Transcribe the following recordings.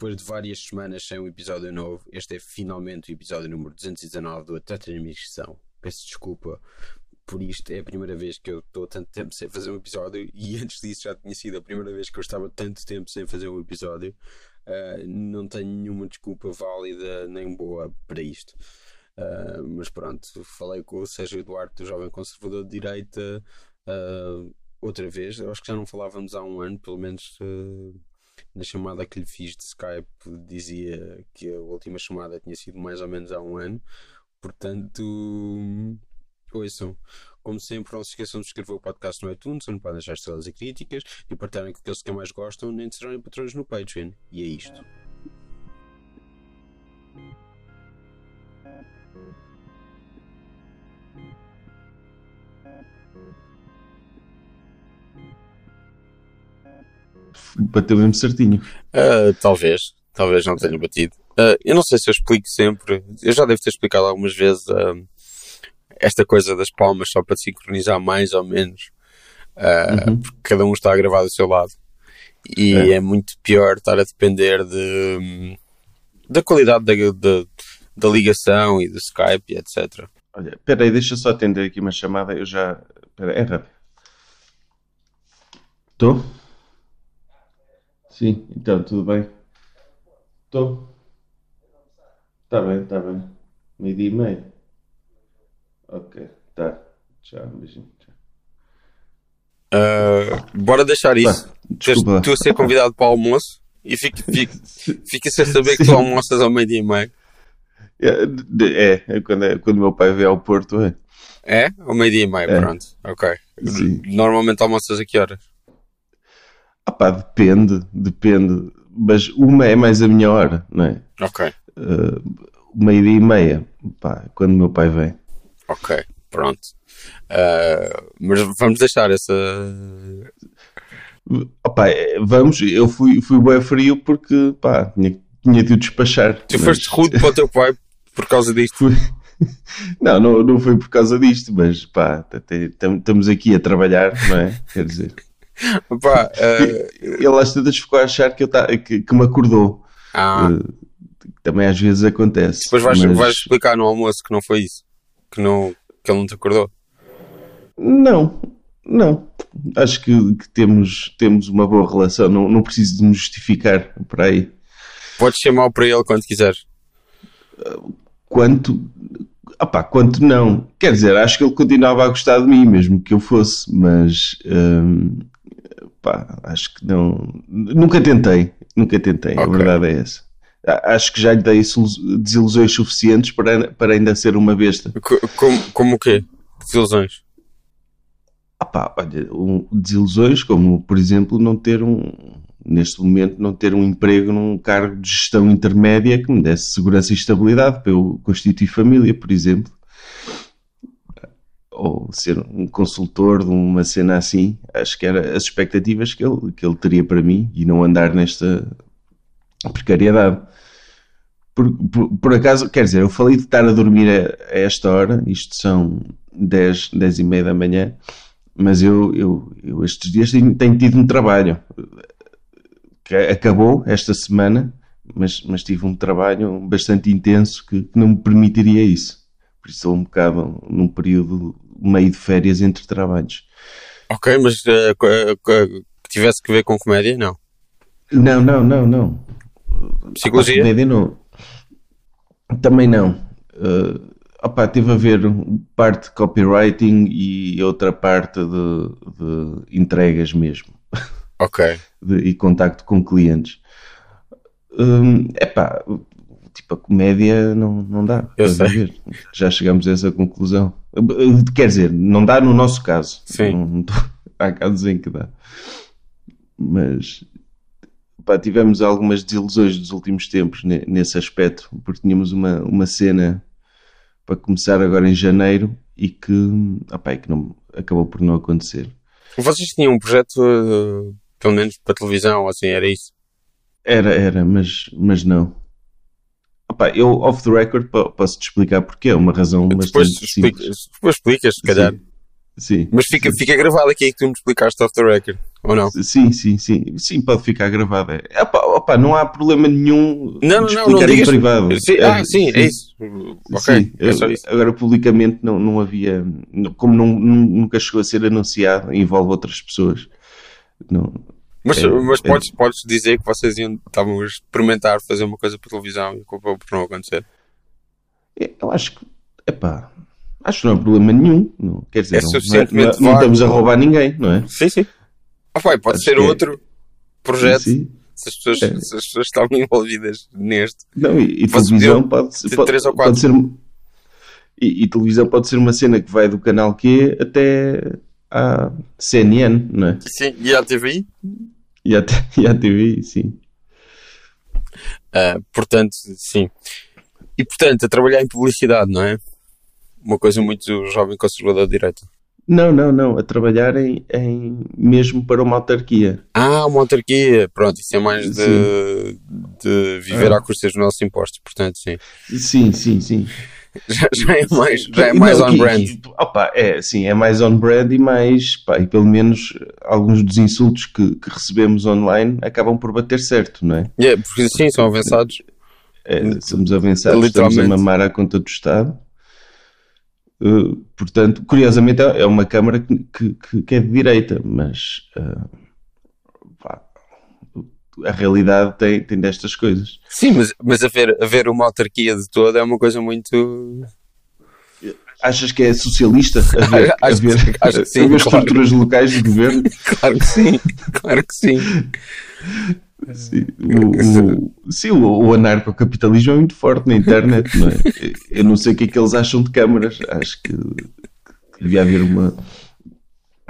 depois de várias semanas sem um episódio novo, este é finalmente o episódio número 219 do Atleta de Missão. Peço desculpa por isto, é a primeira vez que eu estou tanto tempo sem fazer um episódio e antes disso já tinha sido a primeira vez que eu estava tanto tempo sem fazer um episódio. Uh, não tenho nenhuma desculpa válida nem boa para isto. Uh, mas pronto, falei com o Sérgio Eduardo, do Jovem Conservador de Direita, uh, outra vez. Eu acho que já não falávamos há um ano, pelo menos na chamada que lhe fiz de Skype, dizia que a última chamada tinha sido mais ou menos há um ano. Portanto, ouçam. Como sempre, não se esqueçam de subscrever o podcast no iTunes, onde podem deixar estrelas e críticas e partilharem com aqueles que mais gostam, nem de serem patrões no Patreon. E é isto. Bateu mesmo certinho. Uh, talvez, talvez não tenha batido. Uh, eu não sei se eu explico sempre, eu já devo ter explicado algumas vezes uh, esta coisa das palmas só para sincronizar mais ou menos, uhum. porque cada um está a gravar do seu lado. E é, é muito pior estar a depender de, da qualidade da, da, da ligação e do Skype e etc. Olha, espera aí, deixa só atender aqui uma chamada, eu já... Espera, é rápido. Estou? Sim, então, tudo bem? Estou. Está bem, está bem. Meio-dia e meio. Ok, tá. Tchau, beijinho. Tchau. Uh, bora deixar isso. Bah, tu a ser convidado para o almoço e fica, fica, fica sem saber que tu almoças ao meio-dia e meio. É, é, quando, é, quando meu pai vem ao Porto, é. É? Ao meio-dia e meio, é. pronto. Ok. Sim. Normalmente almoças a que horas? Ah pá, depende, depende. Mas uma é mais a minha hora, não é? Ok. Uh, meio-dia e meia, pá, quando meu pai vem. Ok, pronto. Uh, mas vamos deixar essa. Opa, é, vamos, eu fui, fui bem frio porque pá, tinha, tinha de o despachar. Tu mas... foste rude para o teu pai por causa disto? Fui... Não, não, não foi por causa disto, mas pá, estamos aqui a trabalhar, não é? Quer dizer. Pá, uh... Ele às tantas ficou a achar que, eu tá, que, que me acordou. Ah. Uh, também às vezes acontece. Depois vais, mas... vais explicar no almoço que não foi isso. Que, não, que ele não te acordou. Não, não. Acho que, que, temos, temos uma boa relação. Não, não preciso de me justificar para aí. Podes chamar para ele quando quiseres. Quanto. Opá, quanto não. Quer dizer, acho que ele continuava a gostar de mim, mesmo que eu fosse, mas. Hum, pá, acho que não. Nunca tentei. Nunca tentei. Okay. A verdade é essa. Acho que já lhe dei desilusões suficientes para, para ainda ser uma besta. Como, como o quê? Desilusões? Ah pá, olha, um, desilusões como, por exemplo, não ter um, neste momento, não ter um emprego num cargo de gestão intermédia que me desse segurança e estabilidade para eu constituir família, por exemplo ou ser um consultor de uma cena assim, acho que eram as expectativas que ele, que ele teria para mim e não andar nesta precariedade. Por, por, por, acaso, quer dizer, eu falei de estar a dormir a, a, esta hora, isto são 10, 10 e meia da manhã, mas eu, eu, eu estes dias tenho, tenho, tido um trabalho que acabou esta semana, mas, mas tive um trabalho bastante intenso que, que não me permitiria isso. Por isso um bocado num período meio de férias entre trabalhos. Ok, mas uh, tivesse que ver com comédia, não? Não, não, não, não. Psicologia? comédia não. Também não. Uh, opa, teve a ver parte de copywriting e outra parte de, de entregas mesmo. Ok. De, e contacto com clientes. Um, epá, tipo, a comédia não, não dá. Eu sei. Já chegamos a essa conclusão. Quer dizer, não dá no nosso caso. Sim. Não, não tô... Há casos em que dá. Mas pá, tivemos algumas desilusões dos últimos tempos nesse aspecto, porque tínhamos uma, uma cena para começar agora em janeiro e que, opá, que não, acabou por não acontecer. Vocês tinham um projeto, uh, pelo menos para televisão, assim, era isso? Era, era, mas, mas não. Opa, eu, off the record, posso te explicar porque é uma razão depois bastante explica, Depois explicas, se calhar. Sim. Sim. Mas fica, Sim. fica gravado aqui que tu me explicaste off the record. Ou não? Sim, sim, sim. Sim, pode ficar gravado. É, opa, opa, não há problema nenhum Não, de não, não, não em privado. Sim, É, ah, sim, é isso. Ok, Sim, é só isso. agora publicamente não, não havia, como não, nu- nunca chegou a ser anunciado, envolve outras pessoas. Não, Mas, É, mas é. podes, podes dizer que vocês iam, estavam a experimentar fazer uma coisa para televisão e acabou por não acontecer. é, eu acho que, epá, acho que não há problema nenhum. Não, quer dizer, É não, não, suficientemente não estamos a roubar ninguém, não é? Sim, sim. Ah, vai, pode Acho ser é. outro projeto Sim. se as, pessoas, É. se as pessoas estavam envolvidas neste. Não, e, e televisão pode, pode, três ou quatro. pode ser. E, e televisão pode ser uma cena que vai do canal Q até à CNN, não é? Sim, e a TVI? E até e à TV, sim. Ah, portanto, sim. E portanto, a trabalhar em publicidade, não é? Uma coisa muito jovem conservador de direita. Não, não, não. A trabalhar em, em- mesmo para uma autarquia. Ah, uma autarquia. Pronto, isso é mais de, de viver Ah. à custa dos nossos impostos. Portanto, sim. Sim, sim, sim. Já, já é mais, já é mais Não, on que- brand. que- opa, é, sim, é mais on brand e mais, pá, e pelo menos alguns dos insultos que, que recebemos online acabam por bater certo, não é? Yeah, porque sim, são avançados. É, somos avançados, estamos a mamar à conta do Estado. Uh, portanto, curiosamente é é uma Câmara que, que- que- é de direita, mas uh, a realidade tem, tem destas coisas. Sim, mas, mas haver, haver uma autarquia de toda é uma coisa muito. Achas que é socialista haver, Acho que- haver, acho que sim, haver claro. estruturas locais de governo? Claro que sim, claro que sim. Sim, o, o, sim, o, o anarcocapitalismo é muito forte na internet, não é? Eu não sei o que é que eles acham de câmaras. Acho que devia haver uma.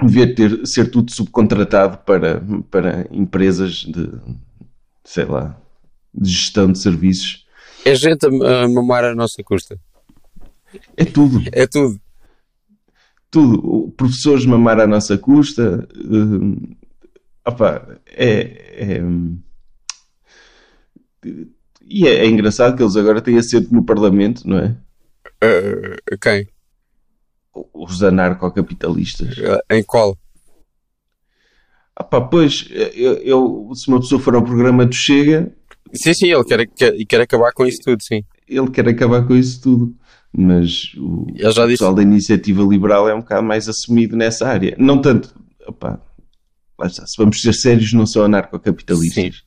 Devia ter, ser tudo subcontratado para, para empresas de, sei lá, de gestão de serviços. É gente a, a mamar à nossa custa. É tudo, É tudo. tudo. Professores mamar à nossa custa. hum, opá, é, é- E é, é engraçado que eles agora têm assento no Parlamento, não é? Uh, quem? Os anarcocapitalistas. Uh, em qual? Ah pá, pois, eu, eu- se uma pessoa for ao programa do Chega, Sim, sim, ele quer, quer, quer acabar com isso tudo, sim. ele quer acabar com isso tudo. Mas o Ele já disse. pessoal da iniciativa liberal é um bocado mais assumido nessa área. Não tanto, opá, lá está, se vamos ser sérios, não são anarcocapitalistas.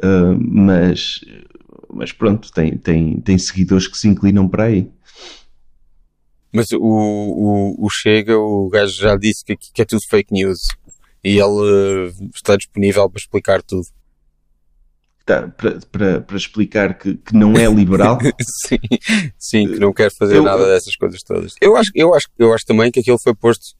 Ah, mas, mas pronto, tem, tem, tem seguidores que se inclinam para aí. Mas o, o, o Chega, o gajo já disse que, que é tudo fake news. E ele uh, está disponível para explicar tudo. Tá, para, para, para explicar que, que não é liberal. sim, sim, que não quer fazer Eu- nada dessas coisas todas. Eu acho, eu acho, eu acho também que aquilo foi posto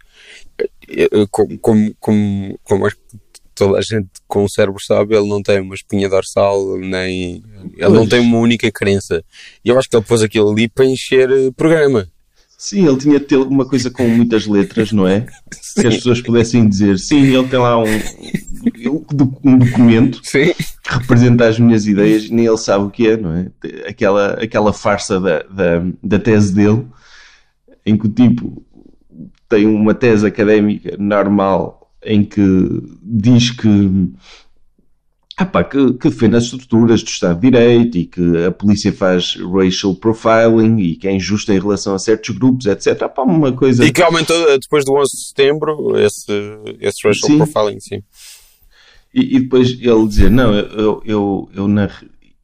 eh, eh, como, como, como, como acho que toda a gente com o cérebro sabe, ele não tem uma espinha dorsal, nem ele não Pois. tem uma única crença. E eu acho que ele pôs aquilo ali para encher eh, programa. Sim, ele tinha de ter uma coisa com muitas letras, não é? Que as Sim, pessoas pudessem dizer, sim, ele tem lá um, um documento sim. que representa as minhas ideias, nem ele sabe o que é, não é? Aquela, aquela farsa da, da, da tese dele, em que o tipo tem uma tese académica normal em que diz que, ah pá, que, que defende as estruturas do Estado de Direito e que a polícia faz racial profiling e que é injusta em relação a certos grupos, etc. Ah pá, uma coisa... E que aumentou eh, depois do 11 de setembro esse, esse racial Sim. profiling, sim. E, e depois ele dizer, não, eu, eu, eu na,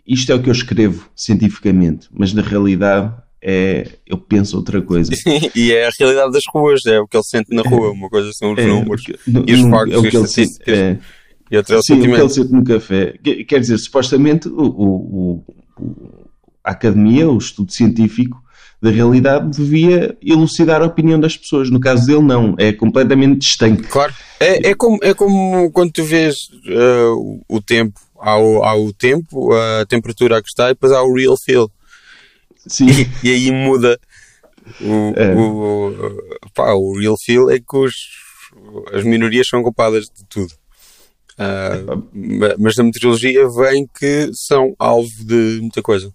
isto é o que eu escrevo cientificamente, mas na realidade é, eu penso outra coisa. e é a realidade das ruas, é o que ele sente na rua, uma coisa são os É, números e os factos é o que ele sente, é, e outro é o sim, o sentimento. no café. Que- Quer dizer, supostamente o, o- o- a academia, o estudo científico da realidade devia elucidar a opinião das pessoas. No caso dele, não. É completamente distante. Claro. É, é, como, é como quando tu vês eh, o, tempo, há o, há o tempo, a temperatura a que está, e depois há o real feel. Sim, E aí muda. O, É. o, pá, o real feel é que os, as minorias são culpadas de tudo. Ma- mas na meteorologia vem que são alvo de muita coisa.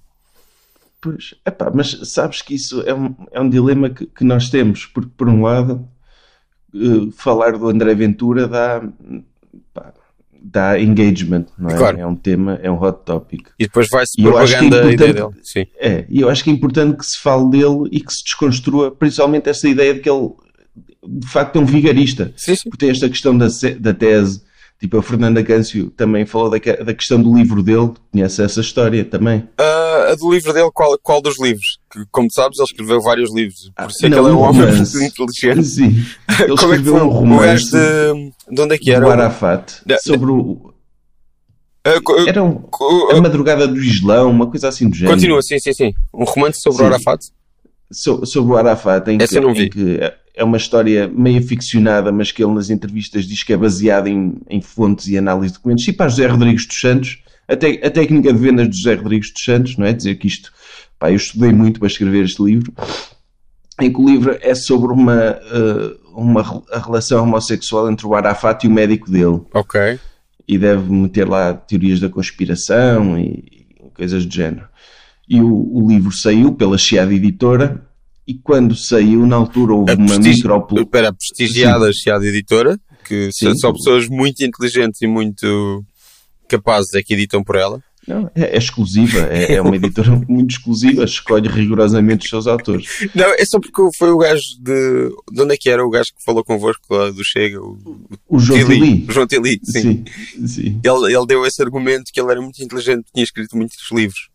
Pois, epá, mas sabes que isso é um, é um dilema que, que nós temos, porque por um lado, uh, falar do André Ventura dá, pá, dá engagement, não é? Claro. É um tema, é um hot topic. E depois vai-se é propaganda a ideia dele. Sim. É, e eu acho que é importante que se fale dele e que se desconstrua principalmente essa ideia de que ele de facto é um vigarista. Sim, sim. Porque tem esta questão da, da tese, tipo a Fernanda Câncio também falou da, da questão do livro dele, conhece essa história também. Ah, a do livro dele, qual, qual dos livros? Que, como sabes, ele escreveu vários livros. Por Ah, isso é que ele é um homem inteligente. Sim, ele como é que escreveu um o romance de, de onde é que era? do Arafat Da- sobre o. Ah, co- Era um, a madrugada do Islão, uma coisa assim do género. Continua, sim, sim, sim. Um romance sobre Sim. o Arafat. So- sobre o Arafat, em, Essa que, eu não vi. que é uma história meio ficcionada, mas que ele nas entrevistas diz que é baseada em, em fontes e análise de documentos. E para José Rodrigues dos Santos, a, te- a técnica de vendas de José Rodrigues dos Santos, não é? Dizer que isto, pá, eu estudei muito para escrever este livro, em que o livro é sobre uma, eh, uma a relação homossexual entre o Arafat e o médico dele. Ok. E deve meter lá teorias da conspiração e, e coisas do género. E o, o livro saiu pela Chiada Editora. E quando saiu, na altura houve A uma prestigi- micro Espera, prestigiada Chiada Editora, que Sim. só pessoas muito inteligentes e muito capazes é que editam por ela. Não, é, é exclusiva, é, é uma editora muito exclusiva, escolhe rigorosamente os seus autores. Não, é só porque foi o gajo de. De onde é que era o gajo que falou convosco lá do Chega? O, O João Tili. O João Tili, sim. Sim, sim. Ele, ele deu esse argumento que ele era muito inteligente, tinha escrito muitos livros.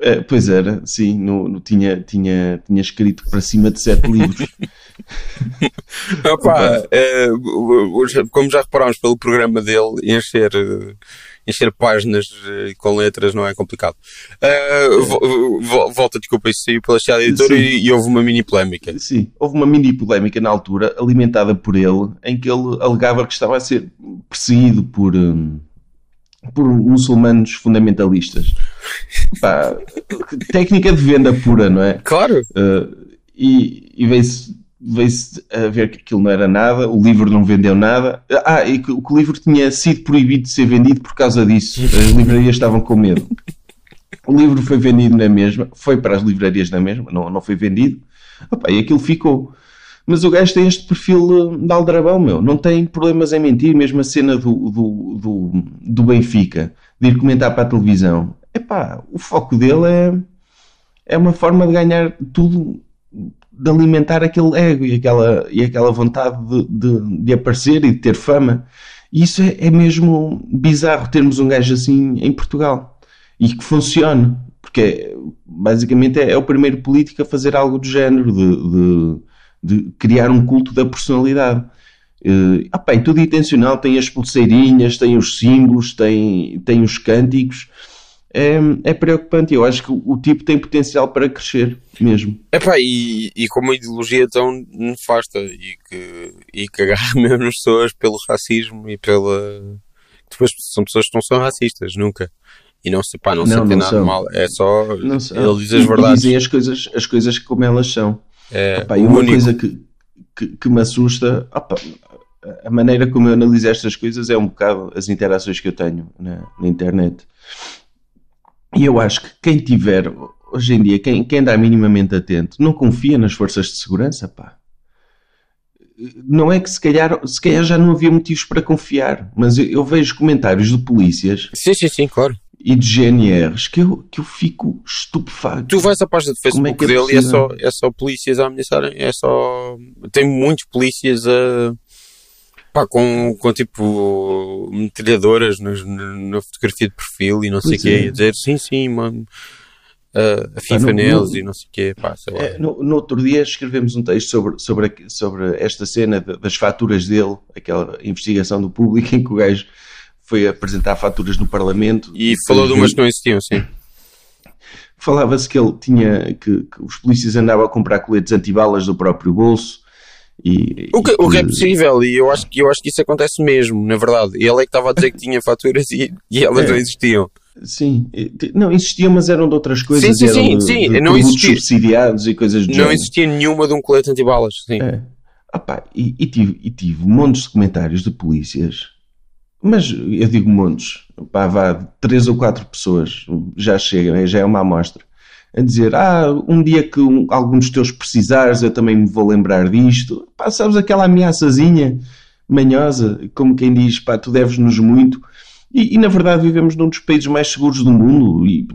É, pois era, sim, no, no- tinha, tinha, tinha escrito para cima de sete livros. Opa, eh, como já reparámos pelo programa dele, encher, eh, encher páginas eh, com letras não é complicado. Eh, vo- vo- volta, desculpa, isso saiu pela Chiada Editora e, e houve uma mini polémica. Sim, houve uma mini polémica na altura, alimentada por ele, em que ele alegava que estava a ser perseguido por, hum, por muçulmanos fundamentalistas. Pá, técnica de venda pura, não é? Claro, Uh, e e veio-se veio-se a ver que aquilo não era nada, o livro não vendeu nada. Ah, e que, que o livro tinha sido proibido de ser vendido por causa disso. As livrarias estavam com medo. O livro foi vendido na mesma, foi para as livrarias na mesma, não, não foi vendido. Opa, e aquilo ficou. Mas o gajo tem este perfil de aldrabão, meu. Não tem problemas em mentir, mesmo a cena do, do, do, do Benfica, de ir comentar para a televisão. Epá, o foco dele é, é uma forma de ganhar tudo, de alimentar aquele ego e aquela, e aquela vontade de, de, de aparecer e de ter fama. E isso é, é mesmo bizarro termos um gajo assim em Portugal e que funcione, porque é- basicamente é, é o primeiro político a fazer algo do género, de, de, de criar um culto da personalidade. Uh, ah, pá, e tudo intencional, tem as pulseirinhas, tem os símbolos, tem, tem os cânticos. É, é preocupante. Eu acho que o, o tipo tem potencial para crescer mesmo. Epá, e, e com uma ideologia tão nefasta e que, e agarra mesmo as pessoas pelo racismo e pela. Depois são pessoas que não são racistas, nunca. E não se, pá, não, se Não, tem não nada são. mal. É só. Não sei. Ele diz E- as verdades. dizem as coisas, as coisas como elas são. É, Opa, e uma único. coisa que, que, que me assusta, opa, a maneira como eu analiso estas coisas é um bocado as interações que eu tenho na, na internet. E eu acho que quem tiver, hoje em dia, quem, quem anda minimamente atento, não confia nas forças de segurança, pá. Não é que se calhar, se calhar já não havia motivos para confiar, mas eu, eu vejo comentários de polícias Sim, sim, sim, claro. E de GNRs que eu, que eu fico estupefacto. Tu vais à página Como é Facebook que é dele e é só, é só polícias a ameaçarem. É só. Tem muitos polícias a. Pá, com, com tipo metralhadoras na, na fotografia de perfil e não sei o Pois quê, é. e a dizer sim, sim, mano, a, a FIFA não- neles e não sei o quê, pá, sei lá. É, no, no outro dia escrevemos um texto sobre, sobre, a- sobre esta cena de- das faturas dele, aquela investigação do público em que o gajo foi apresentar faturas no Parlamento. E falou de umas que não existiam, sim. Falava-se que ele tinha que, que os polícias andavam a comprar coletes antibalas do próprio bolso. E, O que, e o que é possível, e eu acho, que, eu acho que isso acontece mesmo, na verdade. Ele é que estava a dizer que tinha faturas e, e elas É. não existiam. Sim, não existiam, mas eram de outras coisas. Sim, sim, sim, de, sim, de não existia. subsidiados e coisas do Não género. existia nenhuma de um colete antibalas, sim. É. Ah pá, e, e tive, e tive montes de comentários de polícias, mas eu digo montes, pá, vá, três ou quatro pessoas, já chega, já é uma amostra, a dizer, ah, um dia que um, algum dos teus precisares, eu também me vou lembrar disto. Pá, sabes aquela ameaçazinha manhosa, como quem diz, pá, tu deves-nos muito. E, e, na verdade vivemos num dos países mais seguros do mundo e,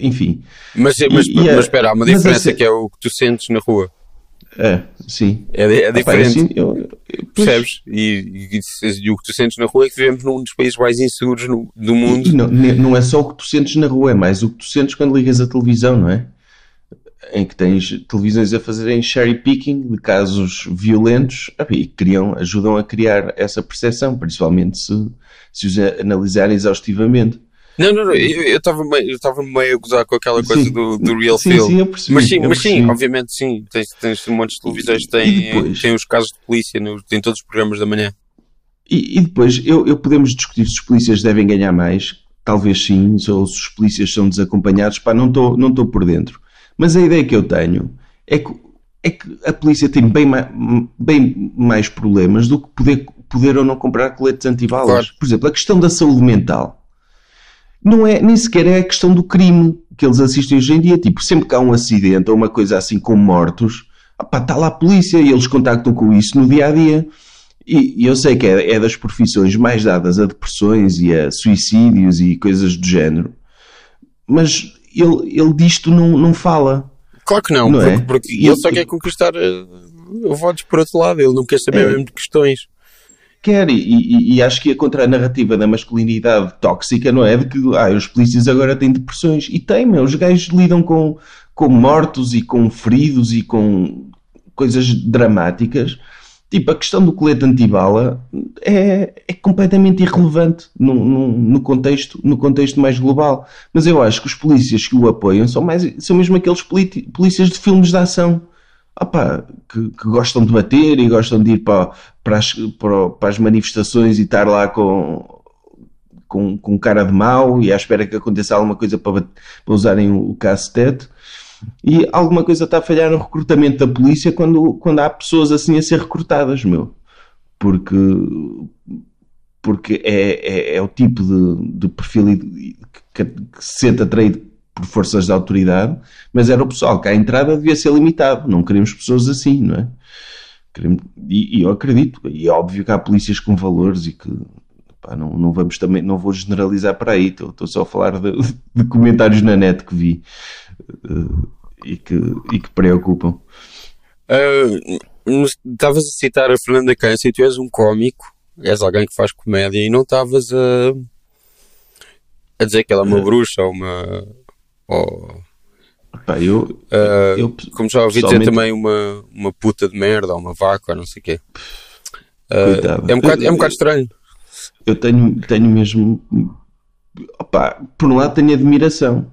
enfim. Mas, mas, e, mas espera, há uma diferença que é o que tu sentes na rua. É, sim. É, é diferente. assim, eu, eu, Percebes? E, e, e, o que tu sentes na rua é que vivemos num dos países mais inseguros no, do mundo. Não, não, é só o que tu sentes na rua, é mais o que tu sentes quando ligas a televisão, não é? Em que tens televisões a fazerem cherry picking de casos violentos e criam, ajudam a criar essa percepção, principalmente se, se os analisarem exaustivamente. Não, não, não, eu estava meio, meio a gozar com aquela coisa do, do real sim, feel. Sim, eu percebi, mas sim, mas sim, obviamente sim. Tens, tens um monte de televisões que têm, têm os casos de polícia, no, tem todos os programas da manhã. E, e depois, eu, eu podemos discutir se os polícias devem ganhar mais, talvez sim, ou se os polícias são desacompanhados, pá, não estou não por dentro. Mas a ideia que eu tenho é que, é que a polícia tem bem mais, bem mais problemas do que poder, poder ou não comprar coletes antibalas. Claro. Por exemplo, a questão da saúde mental não é, nem sequer é a questão do crime que eles assistem hoje em dia. Tipo, sempre que há um acidente ou uma coisa assim com mortos, está lá a polícia e eles contactam com isso no dia a dia. E, e eu sei que é, é, das profissões mais dadas a depressões e a suicídios e coisas do género, mas ele, ele disto não, não fala. Claro que não, não porque, é? porque ele, ele, só quer conquistar uh, votos por outro lado, ele não quer saber é, mesmo de questões quer. E, e, e, acho que a contra a narrativa da masculinidade tóxica, não é? De que ah, os polícias agora têm depressões. E tem, meu. Os gajos lidam com, com mortos e com feridos e com coisas dramáticas. Tipo, a questão do colete antibala é, é completamente irrelevante no, no, no, contexto, no contexto mais global. Mas eu acho que os polícias que o apoiam são, mais, são mesmo aqueles polícias de filmes de ação opa, que, que, gostam de bater e gostam de ir para, para, as, para, para as manifestações e estar lá com, com, com cara de mau e à espera que aconteça alguma coisa para, para usarem o cacetete. E alguma coisa está a falhar no recrutamento da polícia quando, quando há pessoas assim a ser recrutadas, meu. Porque, porque é, é, é o tipo de, de perfil que, que se sente atraído por forças de autoridade, mas era o pessoal que à entrada devia ser limitado. Não queremos pessoas assim, não é? Queremos, e, e, eu acredito, e é óbvio que há polícias com valores e que pá, não, não vamos também, não vou generalizar para aí, estou, estou só a falar de, de, comentários na net que vi uh, e, que, e que preocupam. Uh, estavas a citar a Fernanda Câncer e tu és um cómico, és alguém que faz comédia e não estavas a, a dizer que ela é uma bruxa ou uma ou, Pá, eu, uh, eu, como já ouvi dizer também uma, uma puta de merda ou uma vaca ou não sei o quê. Uh, é, um bocado, é um bocado estranho. Eu tenho, tenho mesmo. Opa, por um lado tenho admiração.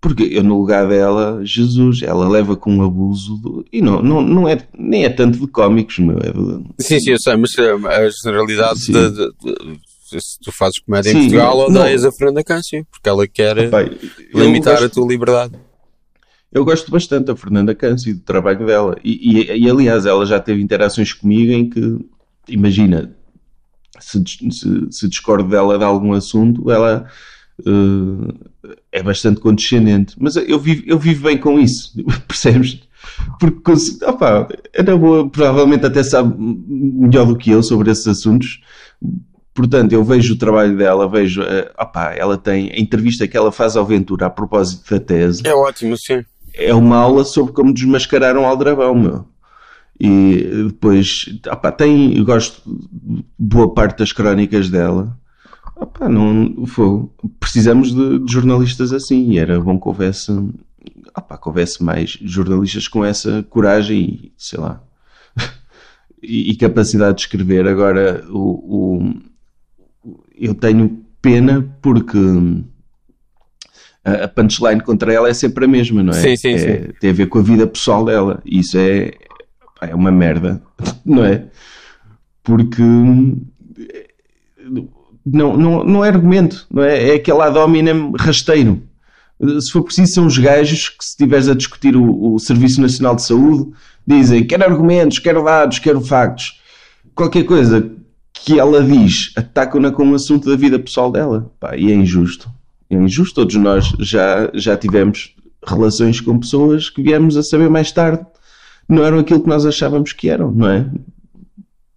Porque eu, no lugar dela, Jesus, ela leva com um abuso. Do, e não, não, não é, nem é tanto de cómicos, meu. É de, sim, sim, eu sei, mas a generalidade de, de, de, se tu fazes comédia Sim, em Portugal, odeias a Fernanda Câncio, porque ela quer limitar gosto, a tua liberdade. Eu gosto bastante da Fernanda Câncio e do trabalho dela. E, e, e, aliás, ela já teve interações comigo em que, imagina, se, se, se discordo dela de algum assunto, ela uh, é bastante condescendente. Mas eu vivo, eu vivo bem com isso, percebes? Porque, opa, é boa, provavelmente até sabe melhor do que eu sobre esses assuntos, Portanto, eu vejo o trabalho dela, vejo, uh, opá, ela tem a entrevista que ela faz ao Ventura a propósito da tese. É ótimo, sim. É uma aula sobre como desmascararam Aldrabão, meu. E depois, opá, tem, eu gosto de boa parte das crónicas dela. Opá, não, foi, precisamos de, de, jornalistas assim e era bom que houvesse, opá, que houvesse mais jornalistas com essa coragem e, sei lá, e, e capacidade de escrever. Agora, o, o eu tenho pena porque a punchline contra ela é sempre a mesma, não é? Sim, sim, é, sim. Tem a ver com a vida pessoal dela. E isso é, é uma merda, não é? Porque não, não, não é argumento, não é? É aquele ad hominem rasteiro. Se for preciso, são os gajos que, se estiveres a discutir o, o Serviço Nacional de Saúde, dizem quero argumentos, quero dados, quero factos. Qualquer coisa que ela diz atacam-na com um assunto da vida pessoal dela. Pá, e é injusto. É injusto. Todos nós já, já tivemos relações com pessoas que viemos a saber mais tarde não eram aquilo que nós achávamos que eram, não é?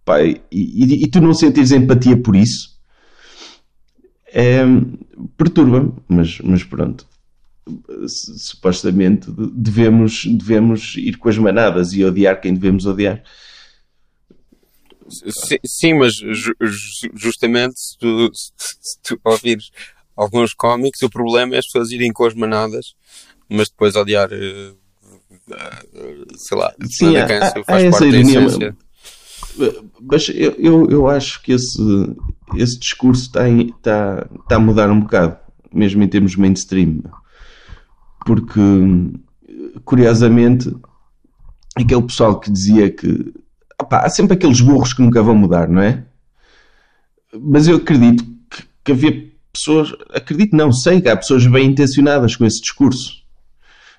Pai, e, e, e tu não sentires empatia por isso é, perturba-me, mas, mas pronto. Supostamente devemos, devemos ir com as manadas e odiar quem devemos odiar. Sim, sim mas ju justamente se tu, se tu ouvires alguns cómics, o problema é as pessoas irem com as manadas, mas depois odiar, uh, sei lá, sim, há, há, faz há parte da essência. Mas eu, eu, eu, acho que esse, esse discurso está, em, está, está a mudar um bocado, mesmo em termos mainstream. Porque, curiosamente, aquele pessoal que dizia que opa, há sempre aqueles burros que nunca vão mudar, não é? Mas eu acredito que, que havia pessoas, acredito não, sei que há pessoas bem intencionadas com esse discurso.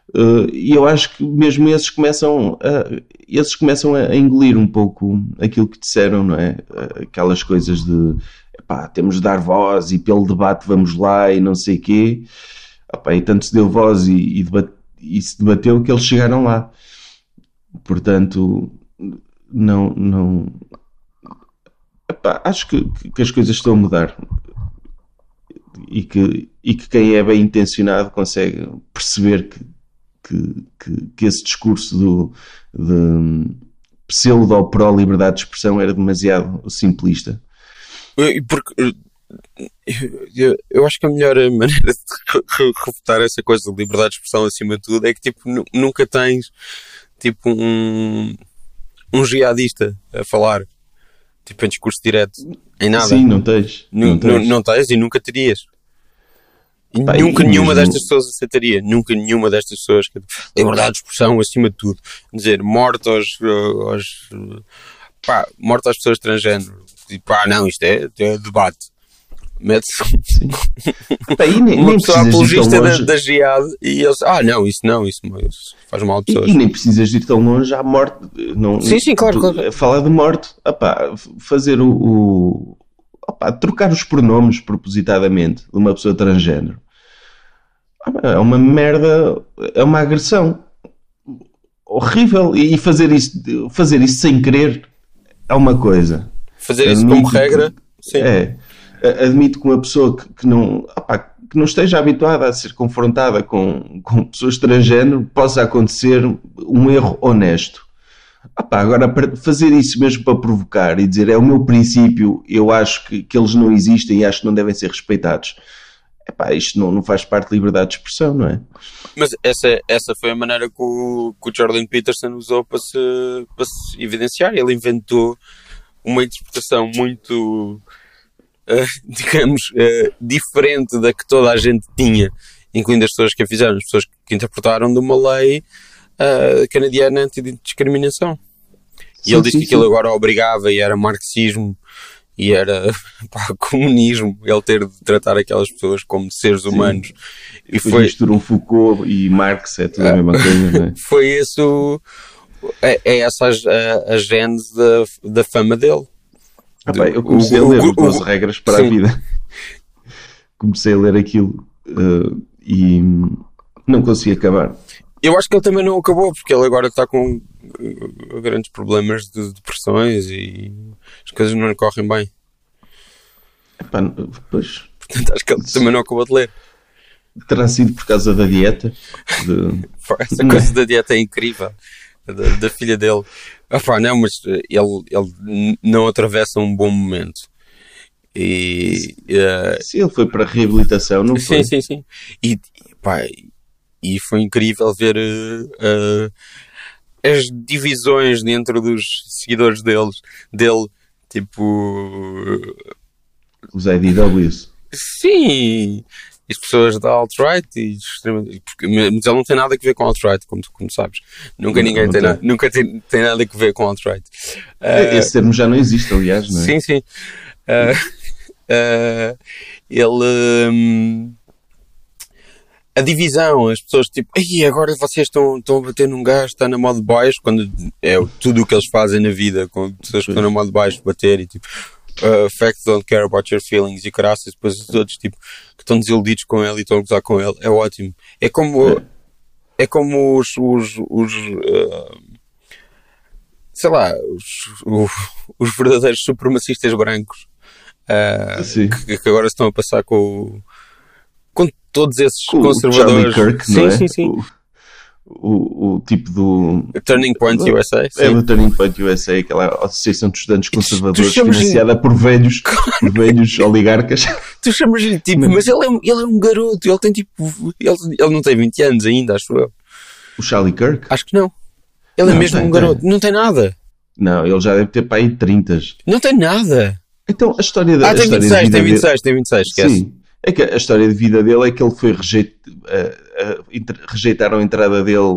Uh, e eu acho que mesmo esses começam a, esses começam a engolir um pouco aquilo que disseram, não é? Aquelas coisas de epá, temos de dar voz e pelo debate vamos lá e não sei quê. Epá, e tanto se deu voz e, e, debate, e se debateu que eles chegaram lá. Portanto, não. não epá, acho que, que as coisas estão a mudar e que, e que quem é bem intencionado consegue perceber que que, que, que esse discurso do, de pseudo pró-liberdade de expressão era demasiado simplista. Porque eu, eu, acho que a melhor maneira de refutar essa coisa de liberdade de expressão acima de tudo é que tipo, nunca tens tipo um, um jihadista a falar tipo em discurso direto em nada. Sim, não tens. Não, tens. não tens e nunca terias. Pá, nunca nenhuma mesmo... destas pessoas aceitaria. Nunca nenhuma destas pessoas. Liberdade de expressão acima de tudo. Dizer, morte aos. aos pá, morte às pessoas transgênero. E pá, não, isto é, é debate. Mete-se. uma pessoa apologista da, da GIAD e eles. Ah, não, isso não, isso, isso faz mal a pessoas. E, e, nem precisas ir tão longe à morte. Não, sim, sim, claro. claro. Falar de morte. Opá, fazer o, o trocar os pronomes propositadamente de uma pessoa transgênero é uma merda, é uma agressão horrível e fazer isso, fazer isso sem querer é uma coisa. Fazer isso como regra, sim. É. Admito que uma pessoa que, que não, opa, que não esteja habituada a ser confrontada com, com pessoas transgênero possa acontecer um erro honesto. Opa, agora, para fazer isso mesmo para provocar e dizer é o meu princípio, eu acho que, que eles não existem e acho que não devem ser respeitados. Epá, isto não, não faz parte de liberdade de expressão, não é? Mas essa, essa foi a maneira que o, que o Jordan Peterson usou para se, para se evidenciar. Ele inventou uma interpretação muito, uh, digamos, uh, diferente da que toda a gente tinha, incluindo as pessoas que a fizeram, as pessoas que interpretaram de uma lei uh, canadiana anti-discriminação. E sim, ele disse que aquilo sim. agora obrigava e era marxismo e era pá, comunismo ele ter de tratar aquelas pessoas como seres humanos. E foi misturam Foucault e Marx, é tudo a mesma coisa, não é? Foi isso, é, é essa a, a gênese da, da fama dele. Ah, eu comecei o, a ler o, 12 regras para sim. a vida. comecei a ler aquilo uh, e não consegui acabar. Eu acho que ele também não acabou, porque ele agora está com uh, grandes problemas de depressões e as coisas não lhe correm bem. Epá, pois. Portanto, acho que ele também não acabou de ler. Terá sido por causa da dieta? De... Essa coisa da dieta é incrível. Da, da filha dele. Epá, não, mas ele, ele não atravessa um bom momento. E, uh... Sim, ele foi para a reabilitação, não foi? Sim, sim, sim. E, pá, e foi incrível ver uh, as divisões dentro dos seguidores deles, dele, tipo. Os IDWs. Sim! As pessoas da alt-right e porque, mas ele não tem nada a ver com alt-right, como, como sabes. Nunca não, ninguém não tem, tem. Na, nunca tem, tem nada a ver com alt-right. Uh, Esse termo já não existe, aliás, não é? Sim, sim. Uh, uh, ele. Um, a divisão, as pessoas tipo, aí agora vocês estão, estão a bater num gajo, está na modo baixo, quando é tudo o que eles fazem na vida, com pessoas que estão na modo baixo, bater e tipo, uh, facts don't care about your feelings e caraças, depois os outros tipo, que estão desiludidos com ele e estão a gozar com ele, é ótimo. É como, é como os, os, os uh, sei lá, os, os, os, verdadeiros supremacistas brancos uh, que, que, agora estão a passar com, com todos esses com conservadores. Kirk, sim, é? sim, sim, O, o, tipo do Turning Point USA é sim. do Turning Point USA aquela associação de estudantes conservadores financiada por velhos por velhos oligarcas tu chamas-lhe tipo mas, mas ele, é, ele é um garoto ele tem tipo ele, ele não tem 20 anos ainda acho eu o Charlie Kirk? acho que não ele é não, é mesmo tem, um garoto tem. não tem nada não ele já deve ter para aí 30 não tem nada então a história da ah, tem 26, tem 26, dele... tem 26, esquece. Sim, é que a história de vida dele é que ele foi rejeito, uh, inter, rejeitaram a entrada dele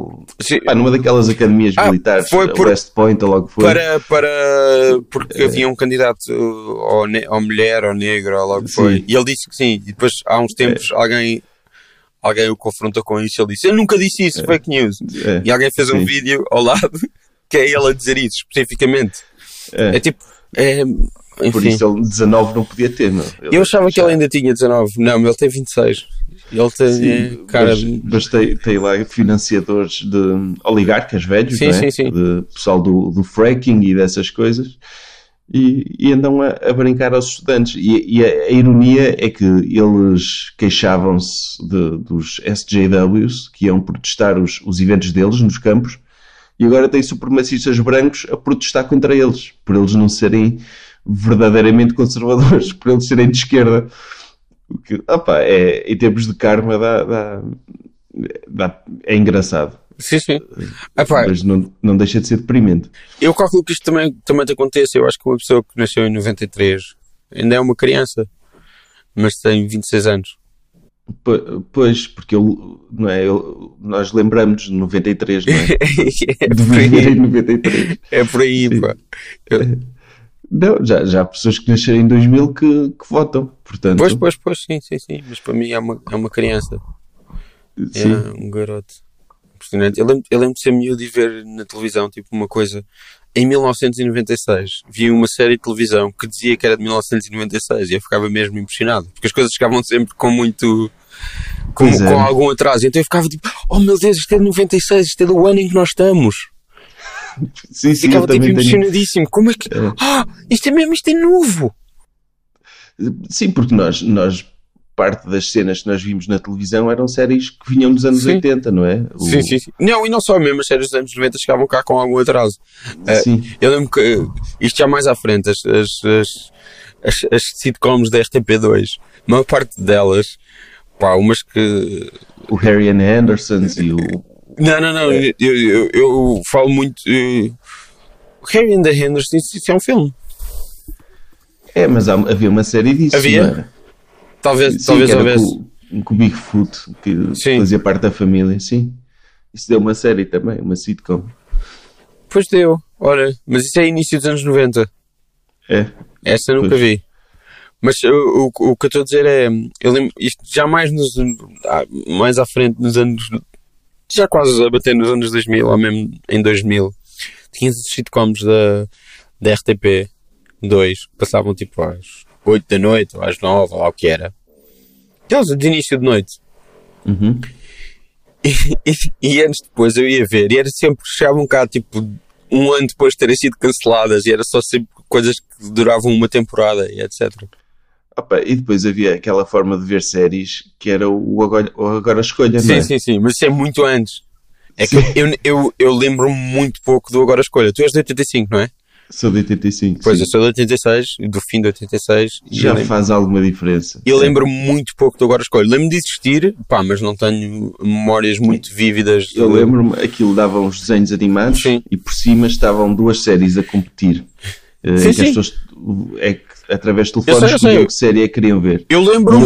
pá, numa daquelas academias ah, militares, foi por, West Point, ou logo foi. Para, para, porque é. havia um candidato ou, ne, ou mulher ou negro, ou logo sim. foi. E ele disse que sim, e depois há uns tempos é. alguém alguém o confrontou com isso. Ele disse: Eu nunca disse isso, é. fake news. É. E alguém fez Sim. um vídeo ao lado que é ele a dizer isso especificamente. É, é tipo. É, enfim. Por isso ele 19 não podia ter, não. Ele Eu achava já... que ele ainda tinha 19. Não, ele tem 26. Ele tem. Sim, cara... mas, mas tem, tem, lá financiadores de oligarcas velhos, sim, não é? sim, sim. de pessoal do, do fracking e dessas coisas. E, e andam a, a, brincar aos estudantes. E, e a, a, ironia é que eles queixavam-se dos SJWs que iam protestar os, os eventos deles nos campos e agora tem supremacistas brancos a protestar contra eles, por eles não serem verdadeiramente conservadores, por eles serem de esquerda. O que, opa, é, em termos de karma, dá, dá, dá, é engraçado. Sim, sim. Epá, mas não, não deixa de ser deprimente. Eu calculo que isto também, também te aconteça. Eu acho que uma pessoa que nasceu em 93 ainda é uma criança, mas tem 26 anos. Pois, porque eu, não é, eu, nós lembramos de 93, não é? é de viver em 93. É por aí, Sim. pá. Eu... Não, já, já há pessoas que nasceram em 2000 que, que votam, portanto... Pois, pois, pois, sim, sim, sim. Mas para mim é uma, é uma criança. Sim. É um garoto. Impressionante. Eu lembro, eu lembro de ser miúdo e ver na televisão, tipo, uma coisa... Em 1996, vi uma série de televisão que dizia que era de 1996 e eu ficava mesmo impressionado. Porque as coisas chegavam sempre com muito... Com, é. com algum atraso. Então eu ficava tipo, oh meu Deus, isto é de 96, isto é do ano em que nós estamos. Sim, sim, Ficava tipo impressionadíssimo. Tenho... Como é que. É. Ah, isto é mesmo, isto é novo! Sim, porque nós, nós, parte das cenas que nós vimos na televisão eram séries que vinham dos anos sim. 80, não é? O... Sim, sim, sim. Não, e não só mesmo, as séries dos anos 90 chegavam cá com algum atraso. Uh, sim. Eu lembro que isto já mais à frente, as, as, as, as, as sitcoms da RTP2, a maior parte delas, pá, umas que. O Harry and Andersons e o não, não, não. É. Eu, eu, eu, falo muito. Eu... Harry and the Henderson, isso é um filme. É, mas há, havia uma série disso. Havia? Talvez, sim, talvez houvesse. Com, com o Bigfoot, que sim. fazia parte da família, sim. Isso deu uma série também, uma sitcom. Pois deu, olha, mas isso é início dos anos 90. É. Essa nunca pois. vi. Mas o, o, o, que eu estou a dizer é, eu lembro, isto já mais, nos, ah, mais à frente, nos anos já quase a bater nos anos 2000, ou mesmo em 2000, tinha os sitcoms da, da RTP 2, passavam tipo às 8 da noite, ou às 9, ou lá o que era. Aquelas de início de noite. Uhum. E, e, e, anos depois eu ia ver, e era sempre, chegava um bocado tipo, um ano depois de terem sido canceladas, e era só sempre coisas que duravam uma temporada, e etc. Opa, e depois havia aquela forma de ver séries que era o Agora, o agora Escolha, sim, não é? Sim, sim, mas isso é muito antes. É que eu, eu, eu lembro-me muito pouco do Agora Escolha. Tu és de 85, não é? Sou de 85. Pois, sim. eu sou de 86, do fim de 86. Já lembro... faz alguma diferença. Eu lembro-me muito pouco do Agora Escolha. Lembro-me de existir, pá, mas não tenho memórias muito vívidas. De... Eu lembro-me, aquilo dava uns desenhos animados sim. e por cima estavam duas séries a competir. Eh, sim, sim. Pessoas, é através do telefone escolhiam que série que queriam ver. Eu lembro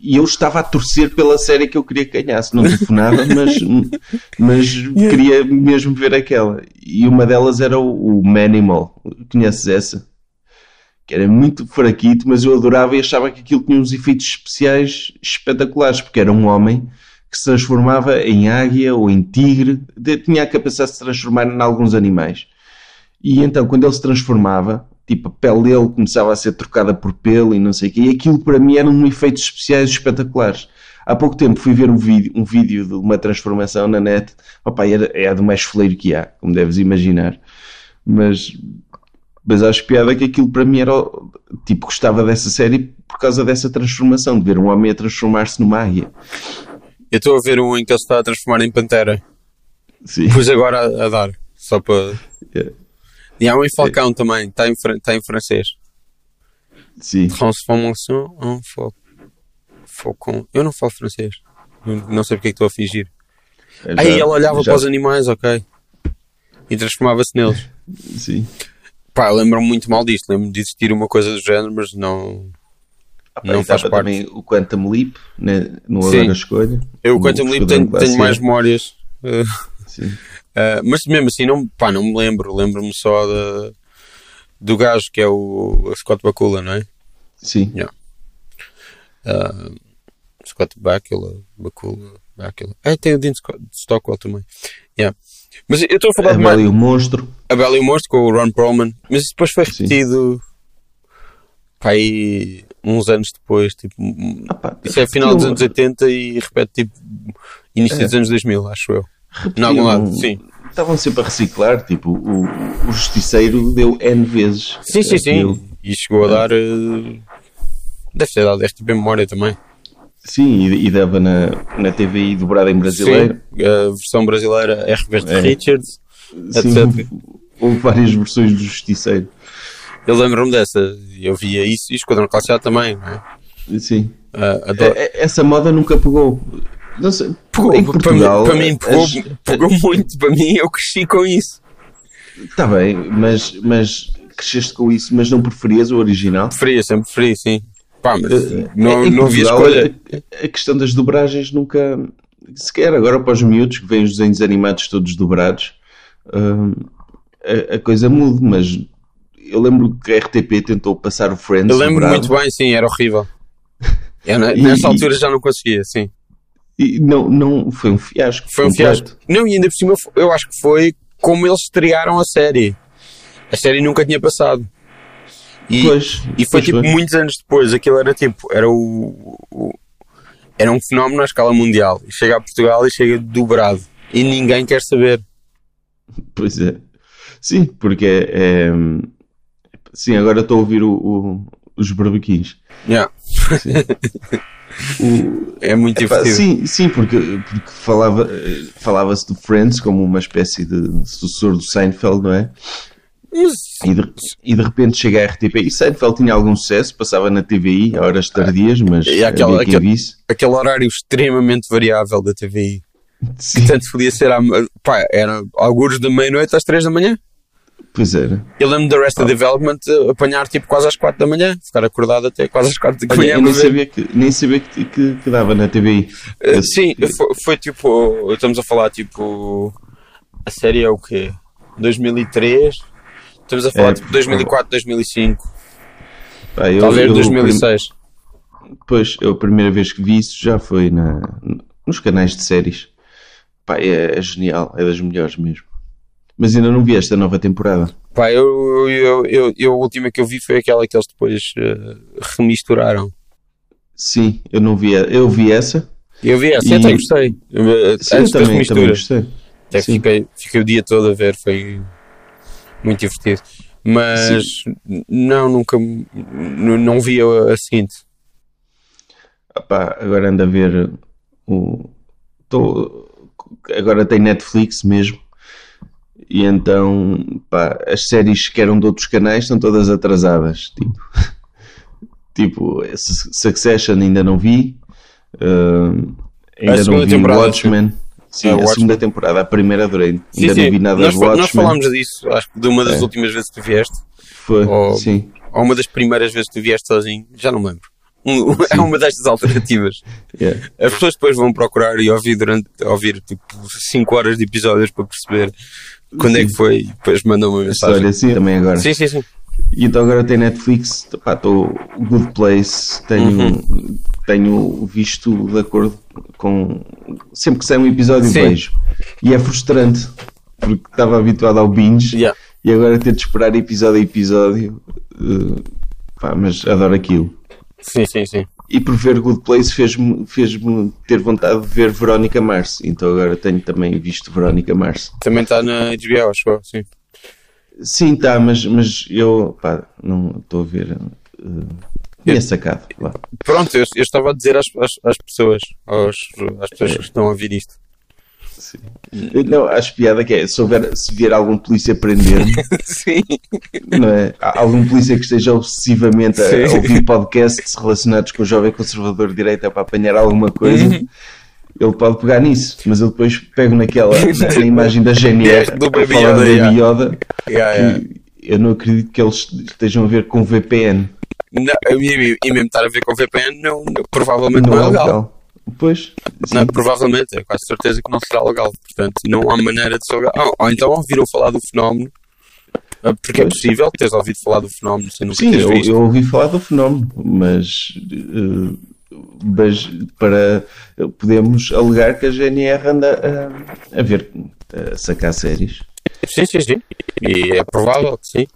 e eu, eu estava a torcer pela série que eu queria que ganhasse. Não telefonava, mas, mas queria mesmo ver aquela. E uma delas era o, o Manimal. Conheces essa? Que era muito fraquito, mas eu adorava e achava que aquilo tinha uns efeitos especiais espetaculares, porque era um homem que se transformava em águia ou em tigre, tinha a capacidade de se transformar em alguns animais. E então, quando ele se transformava, tipo, a pele dele começava a ser trocada por pelo e não sei o quê, e aquilo para mim eram efeitos especiais espetaculares. Há pouco tempo fui ver um vídeo, um vídeo de uma transformação na net. Opa, é, é a do mais fleiro que há, como deves imaginar. Mas, mas acho piada que aquilo para mim era. Tipo, gostava dessa série por causa dessa transformação, de ver um homem a transformar-se numa águia. Eu estou a ver um em que ele se está a transformar em pantera. Sim. Pus agora a, a dar, só para. É. E há um em Falcão também, está em, está em francês. Sim. Transformation en fal- Falcon. Eu não falo francês. Não sei porque é que estou a fingir. Já- Aí ele olhava já- para os animais, ok. E transformava-se neles. Sim. Pá, lembro-me muito mal disto. Lembro-me de existir uma coisa do género, mas não. Ah, pá, Não faz parte. também o Quantum Leap né, no Sim. Agora Escolha. Eu, O lembro, Esquadrão tenho, tenho mais memórias. Uh, Sim. Uh, mas mesmo assim, não, pá, não me lembro. Lembro-me só da, do gajo que é o Scott Bakula, não é? Sim. Uh, Scott Bakula, Bakula, Bakula. É, tem o Dean Stockwell também. Yeah. Mas eu estou a falar A de Bela mais. e o Monstro. A Bela e o Monstro com o Ron Perlman. Mas depois foi Sim. repetido. Pá, aí uns anos depois. Tipo, Ah, pá, isso é final dos anos 80 e repete tipo início É. dos anos 2000, acho eu. Em repetiam- algum lado, sim. Estavam sempre a reciclar. Tipo, o, o Justiceiro deu N vezes. Sim, sim, sim. E chegou a dar. eh, Deve ter dado bem memória também. Sim, e, e dava na, na TVI dobrada em brasileiro. Sim, a versão brasileira RV de É. Richards, Sim, etc. houve várias versões do Justiceiro. Eu lembro-me dessa. Eu via isso e Esquadrão A também, não é? Sim. É- Essa moda nunca pegou. Não sei, Pegou, em para, Portugal. mim, para mim pegou, as- pegou muito. Para mim, eu cresci com isso. Está bem, mas, mas cresceste com isso, mas não preferias o original? Preferia, sempre preferi, sim. Pá, mas Eh, não, não havia escolha. A, a questão das dobragens nunca. Sequer agora para os miúdos que veem os desenhos animados todos dobrados, hum, a, a coisa muda, mas eu lembro que a RTP tentou passar o Friends. Eu lembro dobrado, muito bem, sim, era horrível. Eu, nessa e- altura já não conseguia, sim. E não, não, foi um fiasco. Foi um completo. fiasco. Não, e ainda por cima, eu acho que foi como eles estrearam a série. A série nunca tinha passado. E, Pois, e foi pois tipo muitos anos depois. Aquilo era tipo, era o, o- Era um fenómeno à escala mundial. E chega a Portugal e chega dobrado. E ninguém quer saber. Pois é. Sim, porque é. é- Sim, agora estou a ouvir o, o- os barbequins. Yeah. O- É muito Epá, divertido. sim, sim, porque, porque falava, falava-se do Friends como uma espécie de sucessor do Seinfeld, não é? E de, e de repente chega a RTP e Seinfeld tinha algum sucesso, passava na TVI a horas tardias, mas E quem aquela- visse. aquele horário extremamente variável da TVI. Sim, Tanto podia ser à, pá, era alguns da meia-noite às três da manhã. Pois era. Eu lembro da Rest of Development eh, apanhar tipo quase às quatro da manhã, ficar acordado até quase às quatro da Olha, manhã. eu nem sabia, que, nem sabia que, que, que dava na TVI. Eh, Eu- Sim, foi, foi tipo. Estamos a falar tipo. A série é o quê? 2003? Estamos a falar É, tipo 2004, 2005, pá, eu- talvez eu- 2006. Pois, eu, a primeira vez que vi isso já foi na, nos canais de séries. Pá, é, é genial, é das melhores mesmo. Mas ainda não vi esta nova temporada. Pá, eu, eu, eu, eu, a última que eu vi foi aquela que eles depois eh, remisturaram. Sim, eu não vi, eu vi essa. Eu vi essa, E- eu até gostei. Eh, Sim, eu Antes da também, também gostei. Até Sim. fiquei, fiquei o dia todo a ver, foi muito divertido. Mas não, nunca não vi a, a seguinte. Ah pá, agora ando a ver o. Tô, agora tem Netflix mesmo. E então, pá, as séries que eram de outros canais estão todas atrasadas. Tipo, tipo Su- Succession ainda não vi. ah, ainda não segunda vi Watchmen. Sim, Ah, a Watchmen. segunda temporada, a primeira adorei. Sim, ainda sim. não vi nada nós, de Watchmen. nós falámos disso, acho que de uma das É. últimas vezes que tu vieste, Foi, Oh. sim. ou uma das primeiras vezes que tu vieste sozinho, já não me lembro. Um- é uma destas alternativas. yeah. As pessoas depois vão procurar e ouvir durante ouvir tipo 5 horas de episódios para perceber quando é Sim. que foi e depois mandam uma mensagem. História assim também agora. Sim, sim, sim. E então agora tem Netflix, pá, estou Good Place, tenho, Uhum. tenho visto de acordo com. Sempre que sai um episódio Sim. vejo. E é frustrante, porque estava habituado ao binge Yeah. e agora ter de esperar episódio a episódio. eh, pá, mas adoro aquilo. Sim, sim, sim. E por ver Good Place fez-me fez ter vontade de ver Verónica Mars. Então agora tenho também visto Verónica Mars. Também está na HBO, acho eu, sim. Sim, está, mas, mas eu pá, não estou a ver. Uh, é sacado. Pronto, eu, eu, estava a dizer às, às, às pessoas, aos, às pessoas que estão a ouvir isto. Sim. Não, acho piada que é se, houver, se vier algum polícia prender-me, não é? algum polícia que esteja obsessivamente a, a, ouvir podcasts relacionados com o jovem conservador de direita para apanhar alguma coisa, uhum. ele pode pegar nisso, mas eu depois pego naquela na, imagem da GNR do Baby Yoda, Baby Yoda yeah, yeah. eu não acredito que eles estejam a ver com VPN. Não, e, e mesmo estar a ver com VPN não, provavelmente não, não é, é legal. legal. Pois. Não, provavelmente, é quase certeza que não será legal. Portanto, não há maneira de ser legal. Ah, ou então ouviram falar do fenómeno. Ah, porque é pois. é possível teres ouvido falar do fenómeno sem nunca Sim, eu, eu, ouvi falar do fenómeno, mas, uh, mas para podemos alegar que a GNR anda a, a ver, a sacar séries. Sim, sim, sim. E é provável que sim.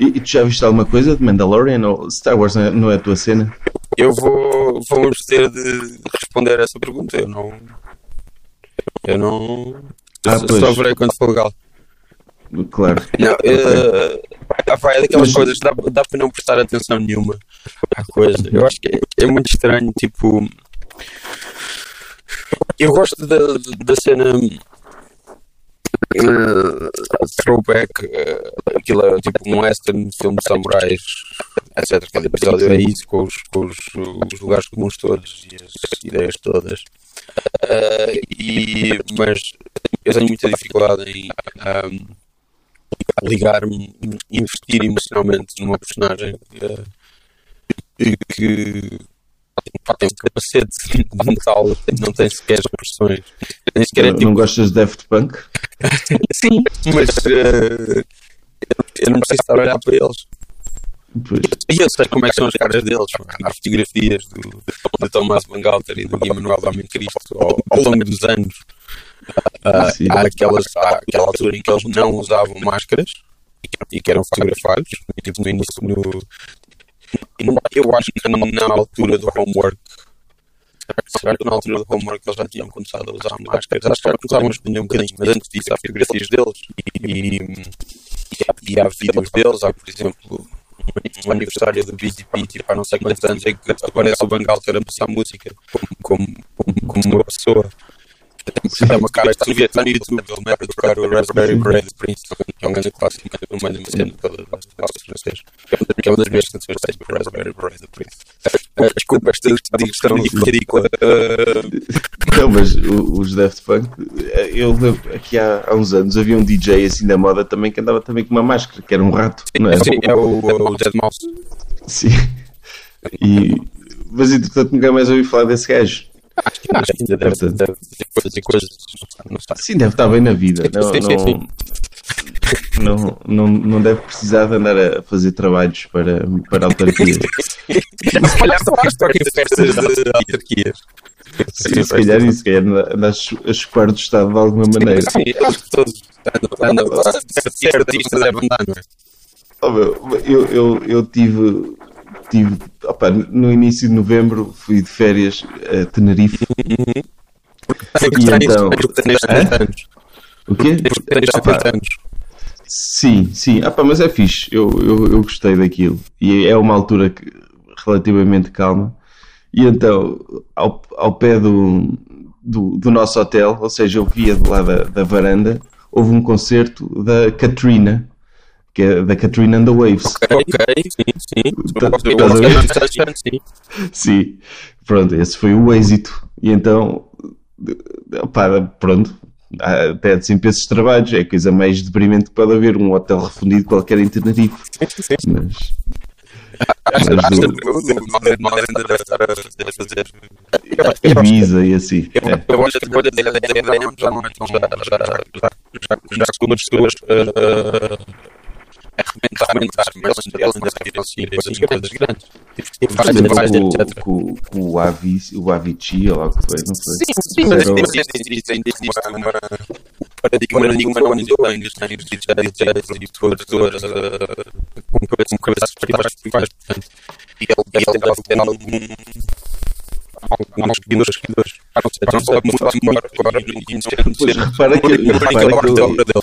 E, e, tu já viste alguma coisa de Mandalorian ou Star Wars não é a tua cena? Eu vou vamos ter de responder a essa pergunta. Eu não. Eu não. Ah, eu só verei quando for legal. Claro. Não, uh, é daquelas Mas... coisas, dá, dá para não prestar atenção nenhuma à coisa. Eu acho que é, é muito estranho, tipo. Eu gosto da, da cena uh, throwback, uh, aquilo é tipo um western, filme de samurais, etc. Cada episódio é isso, com os, com os, os lugares comuns todos e as ideias todas. Uh, e, mas eu tenho muita dificuldade em um, ligar-me, investir emocionalmente numa personagem que pá, tem um capacete mental, não tem sequer expressões. Nem sequer é, tipo... Não gostas de Daft Punk? Sim, mas uh, eu não preciso estar a olhar para eles. Pois. E eu sei como é que são as caras deles. Há fotografias do, do Thomas Bangalter e do Manuel Homem Cristo ao, ao, longo dos anos. Uh, há, aquelas, há aquela altura em que eles não usavam máscaras e que eram fotografados. Tipo, no início, no, eu acho que na altura do homework Será que na altura do homework eles já tinham começado a usar máscaras? Acho que já começavam a esconder um bocadinho, mas antes disso há fotografias deles e, e, e há vídeos deles. Há, por exemplo, um aniversário do BTP, tipo, há não sei quantos anos, em que aparece o Bangalter a passar música como, como, como uma pessoa. É uma cara que tu vê no YouTube, ele mete a tocar o Raspberry Pi do Prince, que é um é uma das minhas canções do Raspberry do Prince. Desculpa, esta digestão ridícula. Não, mas os Daft Punk, eu lembro aqui há, há uns anos havia um DJ assim da moda também que andava também com uma máscara, que era um rato, não é? Sim, é o, o Dead Mouse. Sim. E, mas entretanto nunca mais ouvi falar desse gajo. Acho que, acho que ainda deve, deve, deve fazer coisas. Sim, deve estar bem na vida. Não, sim, sim, sim. Não, não, não deve precisar de andar a fazer trabalhos para, para autarquias. se calhar só em festas de autarquias. Sim, se calhar isso, se calhar anda a chupar do Estado de alguma maneira. Sim, acho que todos andam certo, isto deve andar, não é? Eu, eu, eu tive tive, opa, no início de novembro fui de férias a Tenerife. Uhum. E então, o quê? Opa, sim, sim, opa, mas é fixe. Eu, eu, eu gostei daquilo. E é uma altura que, relativamente calma. E então, ao, ao pé do, do, do nosso hotel, ou seja, eu via de lá da, da varanda, houve um concerto da Katrina que é da Katrina and the Waves. Ok, ok, sim, sim. Tá, sim. sim, pronto, esse foi o êxito. E então, pá, pronto, pede sempre esses trabalhos. É a coisa mais deprimente que pode haver. Um hotel refundido qualquer em Tenerife. Mas. Mas ainda deve estar a. Avisa e assim. Eu acho que depois da já não é tão. Já, já, já, já, já com, com o Avicii, o Avicii, ou que foi, não foi? Sim, sim, mas ainda existe uma paradigma não mudou ainda, os DJs, editores, com cabeças festivais, portanto, e ele ter algum alguns seguidores, seguidores. Sei, não sei muito e um de rato. Não, sei. Ah, não não tinham não tinham não e primeiro música, não ficava muito rápido no vinil, depois punham, punham, o que é que eles punham, tipo, um líquido de uma máscara do vídeo, do vídeo, estavam muito pouco. Estra... Ah, iam, to- iam à Feira da Ladra todos os dias, não é? Sim, sim, sim. Mapa, mapa, sim, sim, sim, sim. Ok, ok, Sim. normal, normal. Ah, Isso, isso. Mas tipo, mas tinha mas eu sei- eu sei que vocês não- Sim, mas, mas isso, Não- isso não- vale, mais, cin- vale mais 100 euros no cachê. Esse, Não, não, vai, vai, vai.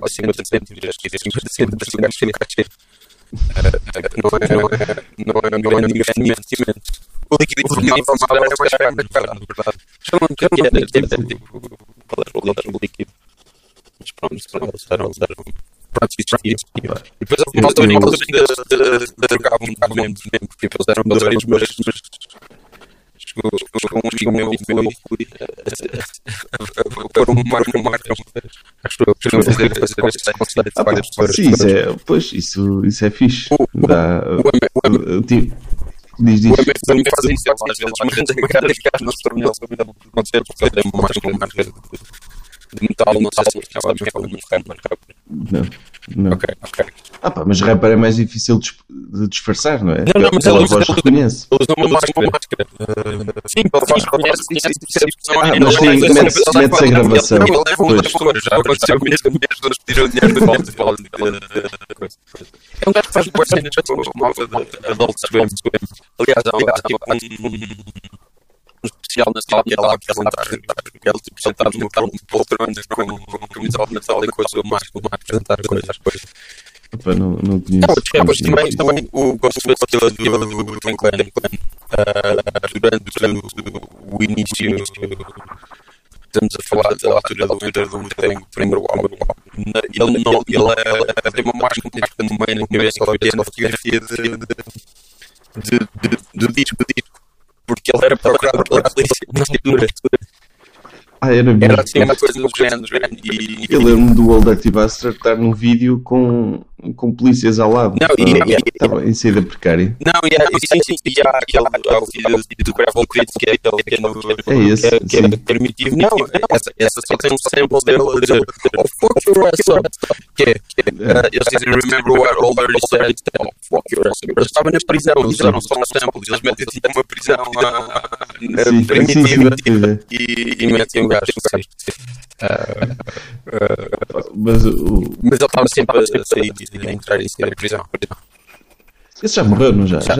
ou 50 cêntimos, acho que é 50 cêntimos, assim, acho que é cachê. Ah, Não é, não é, não é, não é é mais caro, na verdade, não quero dizer, tipo, qual era o qual era o líquido. Pronto, eles deram, deram. Pronto, isso já. E depois houve uma altura em que eles de trocavam um bocado mesmo, mesmo, porque eles eram dois, mas mas chegou chegou um amigo meu e foi a pôr uma marca, uma marca. Acho que eu queria fazer Ah, pá, várias pessoas. sim, isso é, pois, isso, isso é fixe. Dá, O tipo, diz, diz. O MF também faz isso às vezes, mas tem que ficar ficar no torneio acontecer porque tem marca de metal, não sei se é sabes que é muito rapper. Não, não. Ok, ok. Ah, pá, mas rapper é mais difícil de, de disfarçar, não é? Não, não, mas Pela ele- voz reconhece. Ele usa uma máscara. Máscara. Sim, ele faz reconhece, Ah, mas tem- mete-se- a gravação. Não, ele leva um Pois. já aconteceu comigo, as pessoas pediram dinheiro de volta. de volta, de- coisa. É um gajo que faz boas cenas com malta de Adult Swim. Aliás, há há um um especial na sala que é lá que ele está ele tipo sentado no carro um poltrona com com camisola de Natal e com a sua máscara a apresentar coisas coisas Epá, não, não não, conheço. depois também, também o gosto do, do, do Clan Clan, ah, durante o, início, estamos a falar da altura do Enter do tem o primeiro álbum. Ele, não, ele é, tem uma máscara máscara no meio na cabeça, só que é uma fotografia de, de, de, de, de disco, de disco, porque ele era procurado pela polícia na altura. Ah, era mesmo. Era assim uma coisa do género, e, Eu lembro-me do Old Active Buster estar num vídeo com, com polícias ao lado. Não, e- Ah, Estava em saída precária. Não, e há, sim, sim, e há aquele o vídeo do Gravel Pit que é aquele que é. É esse, que é, que é sim. primitivo. Não, essa, essa só tem um sample dele dizer Oh, fuck your ass up. Que é, é, uh, eles dizem Remember what older he said Oh, fuck your ass up. Eles estavam na prisão, eles usaram só um sample. Eles metem uma prisão ah, Sim, sim, sim, primitiva e, e metem o gajo. Mas o, Mas ele estava sempre a sair e a entrar e sair da prisão. esse já morreu, não já? Já.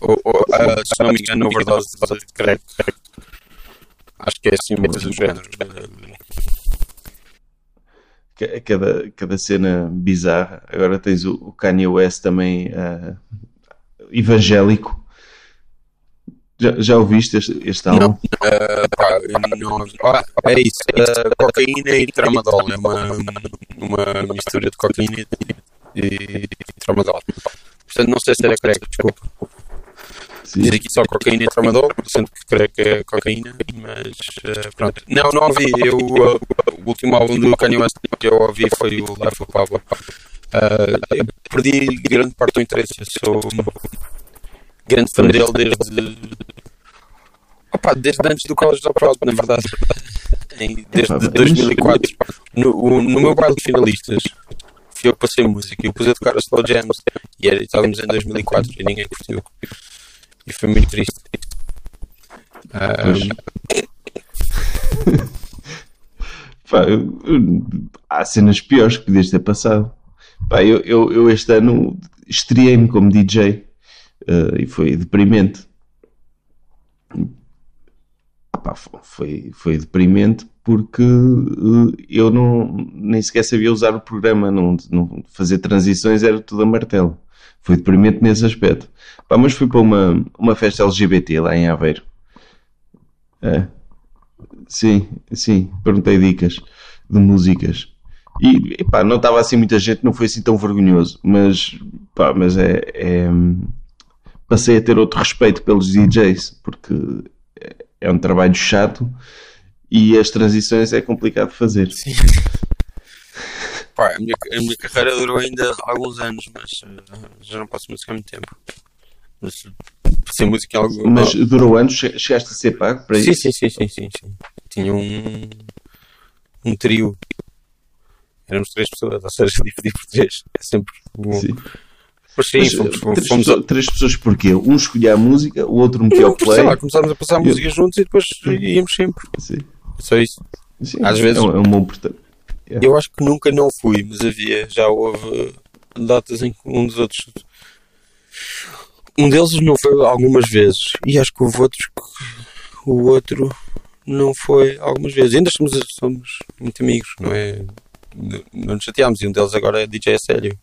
Ou, ou, ah, se não me engano, overdose de crack. Acho que é assim uma coisa do género. Ca- Cada, cada cena bizarra. Agora tens o, o Kanye West também ah, evangélico. Já, já ouviste este, este álbum? Não, ah, é isso. cocaína e tramadol. É uma, uma mistura de cocaína e, e tramadol. Portanto, não sei se era crack, desculpa. Sim. Diz aqui só cocaína e tramadol, sendo que creio que é cocaína, mas eh, pronto. Não, não ouvi. Eu, eh, o último álbum do Kanye West que eu ouvi foi o Life of Pablo. Eu perdi grande parte do interesse. Eu sou grande fã dele desde. Opa, desde antes do College of Rock, na verdade. Desde Epá, 2004. No, no meu baile de finalistas, fui eu que passei música e eu pus a tocar a Slow Jams. E era, estávamos em 2004 e ninguém curtiu. E foi muito triste. Ah, Pá, eu- eu- há cenas piores que podias ter passado. Pá, eu, eu, eu este ano estreiei-me como DJ eh, e foi deprimente. Pá, fo- foi, foi deprimente porque eh, eu não, nem sequer sabia usar o programa, não, não fazer transições era tudo a martelo. Foi deprimente nesse aspecto. Pá, mas fui para uma, uma festa LGBT lá em Aveiro. É. Sim, sim, perguntei dicas de músicas. E não estava assim muita gente, não foi assim tão vergonhoso, mas, pá, mas é, é, passei a ter outro respeito pelos DJs, porque é um trabalho chato e as transições é complicado de fazer. Sim. Pá, a, minha, a minha carreira durou ainda alguns anos, mas uh, já não posso música há muito tempo. Mas sem música algo. Mas durou anos? Chegaste a ser pago para sim, isso? Sim, sim, sim, sim, sim. Tinha um, um trio. Éramos três pessoas, ou seja, dividir por três. É sempre bom. Sim. Sim, Mas, fomos, fomos, três, fomos pessoas, três pessoas porquê? Um escolhia a música, o outro metia Não, o play. sei lá, começámos a passar música juntos e depois íamos sempre. Sim. Só isso. Sim, Às vezes- É um, é um bom portanto. Eu acho que nunca não fui, mas havia, já houve datas em que um dos outros. Um deles não foi algumas vezes. E acho que houve outros que o outro não foi algumas vezes. Ainda somos, somos muito amigos, não é? Não nos chateámos. E um deles agora é DJ a sério.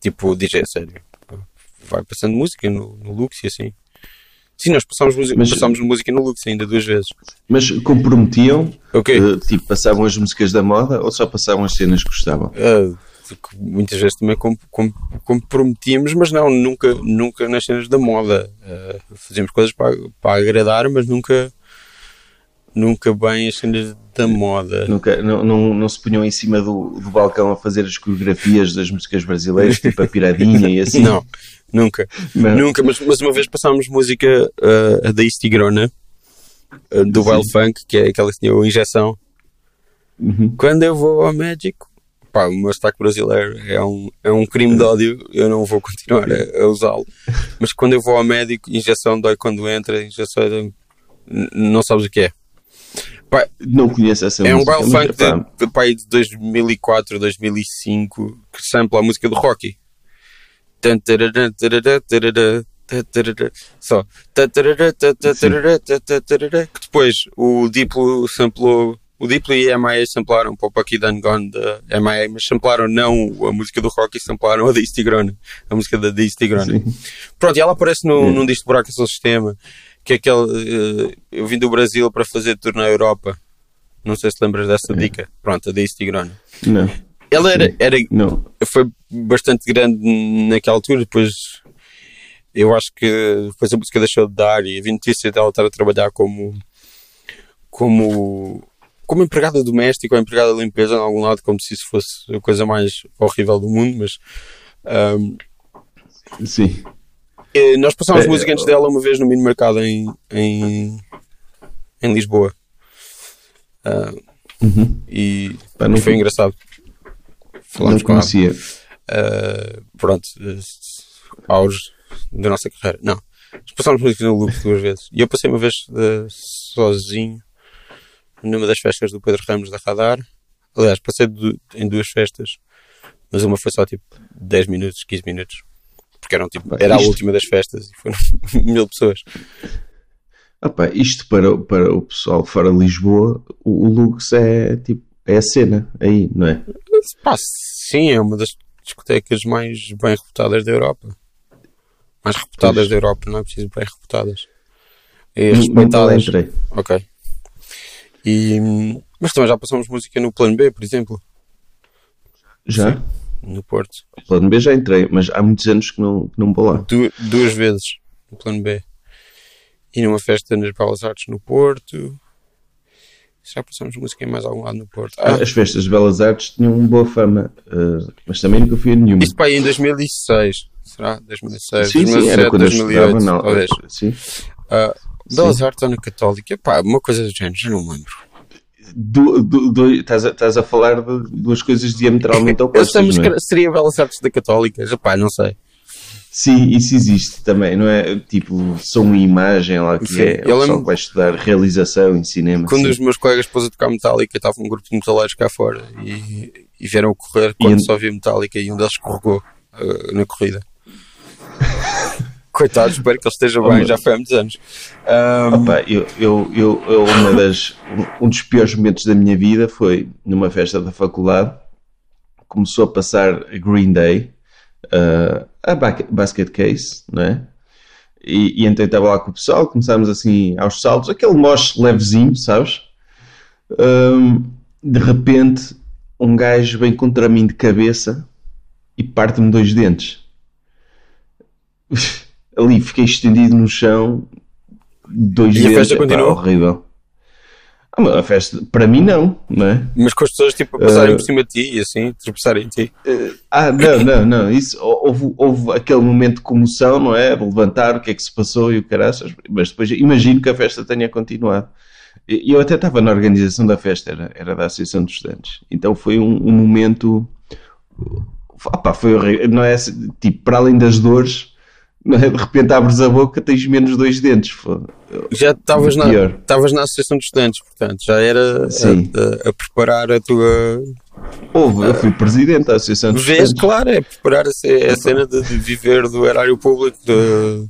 Tipo, DJ a sério. Vai passando música no, no Lux e assim. Sim, nós passámos música, Mas- passámos música no Lux ainda duas vezes. Mas comprometiam, Ok. eh, tipo, passavam as músicas da moda ou só passavam as cenas que gostavam? Que muitas vezes também com- com- comprometíamos, mas não, nunca, nunca nas cenas da moda. Ah, fazíamos coisas para, para agradar, mas nunca, nunca bem as cenas da moda. Nunca, não, não, não se punham em cima do, do balcão a fazer as coreografias das músicas brasileiras, tipo a piradinha e assim? Não, nunca. Não. Nunca, mas, mas uma vez passámos música a da East Tigrona, ah, do Sim. Wild Funk, que é aquela que tinha a injeção. Uhum. Quando eu vou ao médico, pá, o meu sotaque brasileiro é um, é um crime de ódio, eu não vou continuar a, a usá-lo. Mas quando eu vou ao médico, injeção dói quando entra, injeção n- não sabes o que é. Pá, Não conheço essa é um música. wild mas, funk pá, de, de, pá, de 2004, 2005, que sampla a música do Rocky. Só. Que depois o Diplo samplou. O Diplo e a MIA samplaram para o Pucky Done Gone da MIA, mas samplaram não a música do Rocky, samplaram a da East Tigrona. A música da da East Tigrona. sim. Pronto, e ela aparece no, É. num disco de Buraco Seu Sistema, que é aquele. eh, eu vim do Brasil para fazer tour na Europa. Não sei se lembras dessa dica. Pronto, a da East Tigrona. Não, Ela era, era, não. foi bastante grande naquela altura, depois eu acho que depois a música deixou de dar e a notícia dela estar a trabalhar como como como empregada doméstica ou empregada de limpeza em algum lado, como se isso fosse a coisa mais horrível do mundo, mas ahm, Sim. Eh, nós passámos É, música antes dela uma vez no mini mercado em, em, em Lisboa. Uhum. e Pá, não foi engraçado. Falámos com conhecia. Uh, pronto, uh, auge da nossa carreira. Não, nós passámos música no loop duas vezes. E eu passei uma vez uh, sozinho numa das festas do Pedro Ramos da Radar. Aliás, passei em duas festas, mas uma foi só tipo 10 minutos, 15 minutos. Porque tipo, era a isto- última das festas e foram mil pessoas. Pá, isto para, para o pessoal fora de Lisboa, o, o Lux é tipo, é a cena aí, não é? Pá, sim, é uma das discotecas mais bem reputadas da Europa. Mais reputadas Pois. da Europa, não é preciso bem reputadas. E respeitadas. entrei. Ok. E, hum, mas também já passamos música no plano B, por exemplo, Já? No Porto. Plano B já entrei, mas há muitos anos que não, que não vou lá. Du- duas vezes no plano B. E numa festa nas Belas Artes no Porto. Já passamos música em mais algum lado no Porto. Ah, As festas de Belas Artes tinham uma boa fama, eh, mas também nunca fui a nenhuma. isto para aí em 2006. Será? 2006, sim, sim, 2007, era quando eu 2008, estudava, não. talvez. Sim. Ah, Belas Artes ou na Católica? Pá, uma coisa do género, já não me lembro. Du, du, du- estás, a, estás a falar de duas coisas diametralmente opostas, mas não é? seria Belas Artes da Católica? Pá, não sei. Sim, isso existe também, não é? Tipo, som e imagem lá que Sim, é. eu lembro- que vai estudar realização em cinema. Quando os meus colegas pôs a tocar Metallica, estava um grupo de metaleiros cá fora e, e vieram correr quando E- só havia Metallica e um deles escorregou uh, na corrida. Coitado, espero que ele esteja bem, já foi há muitos anos. Ahm, Opa, eu, eu, eu, eu- uma das, um dos piores momentos da minha vida foi numa festa da faculdade. Começou a passar a Green Day, uh, a ba- Basket Case, não é? E, e então estava lá com o pessoal, começámos assim aos saltos, aquele mosh levezinho, sabes? Um, de repente, um gajo vem contra mim de cabeça e parte-me dois dentes. Ali fiquei estendido no chão, dois E a dentes, festa epá, continuou? horrível. Ah, a festa, para mim não, não é? mas com as pessoas tipo, a passarem Eh, por cima de ti e assim, tropeçarem em ti. Ah, não, não, não. Isso, houve, houve aquele momento de comoção, não é? Levantar o que é que se passou e o caraças, mas depois imagino que a festa tenha continuado. E eu até estava na organização da festa, era, era da Associação de Estudantes. Então foi um, um momento. Opá, foi horrível. Não é tipo, para além das dores? De repente abres a boca, tens menos dois dentes. Já estavas na, estavas na Associação de Estudantes, portanto, já era a, Sim. a- a preparar a tua. Houve, eu fui presidente da Associação de Vês, Estudantes. claro, é preparar a, a cena de, de viver do erário público. De...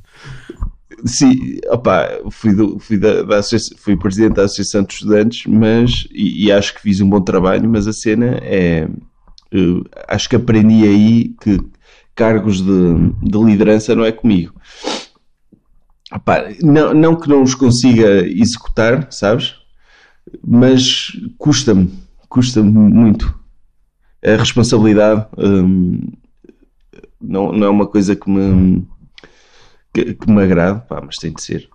Sim, opá, fui, do- fui, da, da fui presidente da Associação de Estudantes, mas, e, e acho que fiz um bom trabalho, mas a cena é. eh, acho que aprendi aí que cargos de, de liderança não é comigo. Não, não que não os consiga executar, sabes? Mas custa-me, custa-me muito. A responsabilidade hum, não, não é uma coisa que me que, que me agrade, pá, mas tem de ser.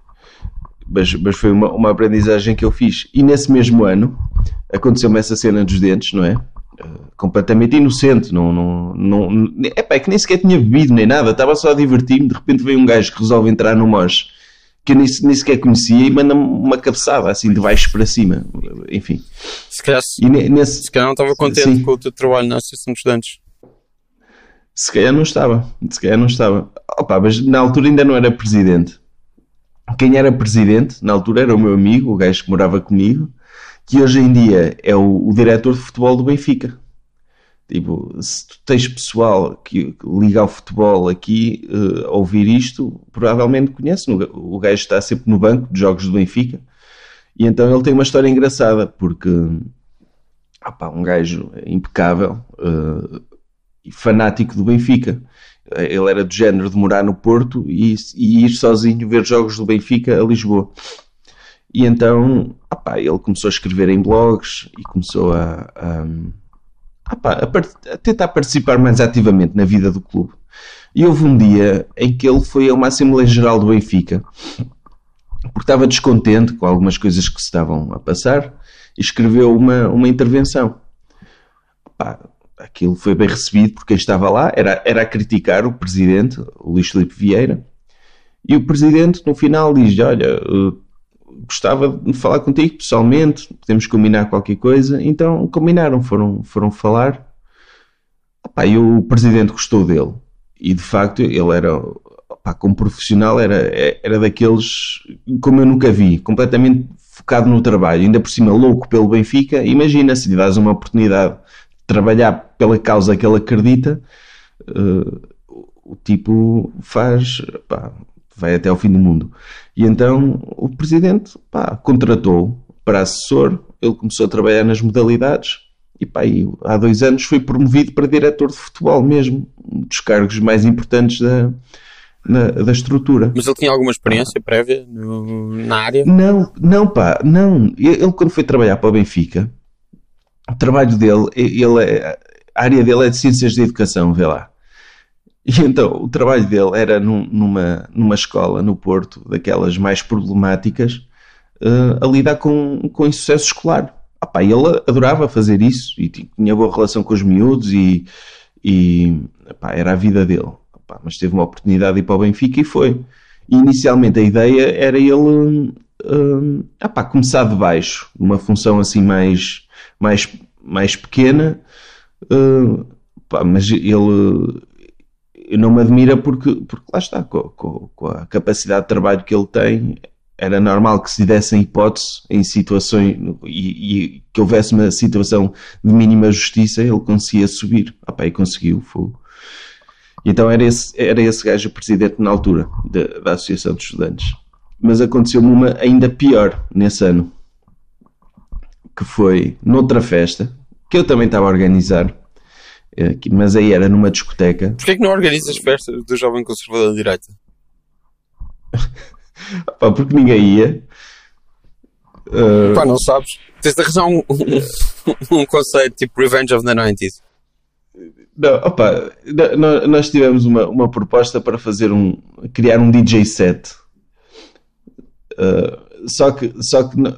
Mas, mas foi uma, uma aprendizagem que eu fiz. E nesse mesmo ano aconteceu-me essa cena dos dentes, não é? Completamente inocente. Não, não, não, é pá, é que nem sequer tinha bebido nem nada, estava só a divertir-me. De repente veio um gajo que resolve entrar no mosh que eu nem, nem sequer conhecia e manda-me uma cabeçada assim de baixo para cima. Enfim. Se, calhar, E ne- nesse, se calhar não estava contente Sim. com o teu trabalho na Associação de Estudantes. Se calhar não estava. Se calhar não estava. Opa, mas na altura ainda não era presidente. Quem era presidente, na altura, era o meu amigo, o gajo que morava comigo, que hoje em dia é o, o diretor de futebol do Benfica. Tipo, se tu tens pessoal que liga ao futebol aqui a ouvir isto, provavelmente conhece. O gajo está sempre no banco de jogos do Benfica. E então ele tem uma história engraçada, porque opá, um gajo impecável, eh, e fanático do Benfica. Ele era do género de morar no Porto e, e ir sozinho ver jogos do Benfica a Lisboa. E então, opá, ele começou a escrever em blogs e começou a, a, a par- a tentar participar mais ativamente na vida do clube. E houve um dia em que ele foi a uma Assembleia Geral do Benfica porque estava descontente com algumas coisas que se estavam a passar e escreveu uma, uma intervenção. Pá, aquilo foi bem recebido porque quem estava lá era, era a criticar o presidente, o Luís Filipe Vieira, e o presidente no final diz: Olha, eh, gostava de falar contigo pessoalmente, podemos combinar qualquer coisa. Então combinaram, foram, foram falar. Opá, e o presidente gostou dele, e de facto ele era. opá, como profissional, era, era daqueles como eu nunca vi, completamente focado no trabalho, ainda por cima louco pelo Benfica. Imagina se lhe dás uma oportunidade de trabalhar pela causa que ele acredita, eh, o tipo faz, pá, vai até ao fim do mundo. E então o presidente pá, contratou para assessor, ele começou a trabalhar nas modalidades e pá, e há dois anos foi promovido para diretor de futebol mesmo, um dos cargos mais importantes da, na- da estrutura. Mas ele tinha alguma experiência prévia no- na área? Não, não, pá, não. Ele ele quando foi trabalhar para o Benfica, o trabalho dele, ele é, a área dele é de ciências de educação, vê lá. E então o trabalho dele era num- numa, numa escola no Porto, daquelas mais problemáticas, eh, a lidar com, com insucesso escolar. Ah, ele adorava fazer isso e ti- tinha boa relação com os miúdos e, e era a vida dele. Ah, mas teve uma oportunidade de ir para o Benfica e foi. E inicialmente a ideia era ele hum, ah, começar de baixo, numa função assim mais, mais, mais pequena, hum, pá, mas ele não me admira porque, porque lá está, com, com- com a capacidade de trabalho que ele tem, era normal que se dessem hipótese em situações e, e que houvesse uma situação de mínima justiça, ele conseguia subir. Ah, pá, e conseguiu. Foi. Então era esse, era esse gajo o presidente na altura da, Associação de Estudantes. Mas aconteceu-me uma ainda pior nesse ano, que foi noutra festa, que eu também estava a organizar, mas aí era numa discoteca. Porquê que não organizas festas do Jovem Conservador da Direita? Pá, porque ninguém ia. Eh, Pá, não sabes? Tens de arranjar um, um, um conceito tipo Revenge of the 90s. Não, opa, nós tivemos uma, uma proposta para fazer um criar um DJ set. Uh, só que, só que no-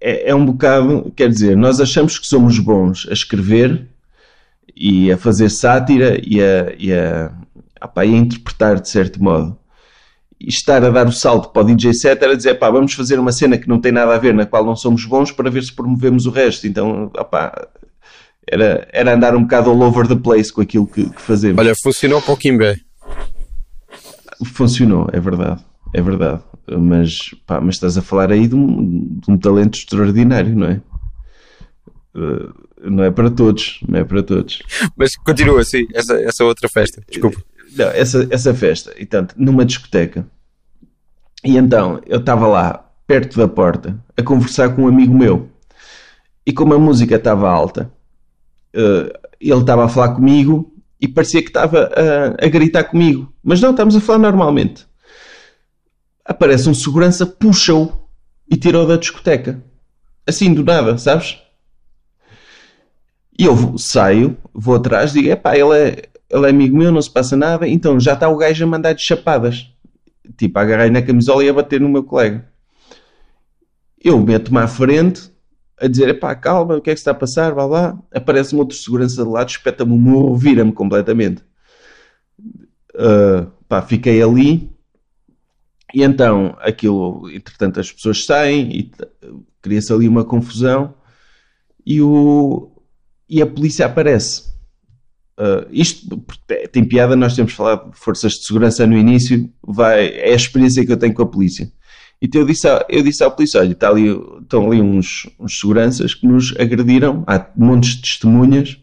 é, é um bocado, quer dizer, nós achamos que somos bons a escrever e a fazer sátira e a, e a, opá, e a interpretar de certo modo. E estar a dar o salto para o DJ set era dizer, pá, vamos fazer uma cena que não tem nada a ver, na qual não somos bons, para ver se promovemos o resto. Então, opá, era, era andar um bocado all over the place com aquilo que, que fazemos. Olha, funcionou para o Kimbé. Funcionou, é verdade, é verdade. Mas, pá, mas estás a falar aí de um, de um talento extraordinário, não é? Uh, não é para todos, não é para todos. Mas continua assim, essa, essa outra festa. Desculpa. Não, essa, essa festa, e tanto, numa discoteca. E então, eu estava lá, perto da porta, a conversar com um amigo meu. E como a música estava alta, eh, ele estava a falar comigo e parecia que estava a, a gritar comigo. Mas não, estamos a falar normalmente. Aparece um segurança, puxa-o e tirou da discoteca. Assim, do nada, sabes? E eu saio, vou atrás, digo: epá, ele é, ele é amigo meu, não se passa nada. Então já está o gajo a mandar de chapadas. Tipo, agarrei na camisola e a bater no meu colega. Eu meto-me à frente a dizer: epá, calma, o que é que está a passar? Vá lá. Aparece-me outro segurança de lado, espeta-me o morro, vira-me completamente. Ah, pá, fiquei ali. E então, aquilo, entretanto, as pessoas saem e cria-se ali uma confusão. E o, e a polícia aparece. Uh, isto tem piada, nós temos falado de forças de segurança no início, vai, é a experiência que eu tenho com a polícia. Então eu disse, à- eu disse à polícia: olha, está ali, estão ali uns, uns seguranças que nos agrediram, há montes de testemunhas.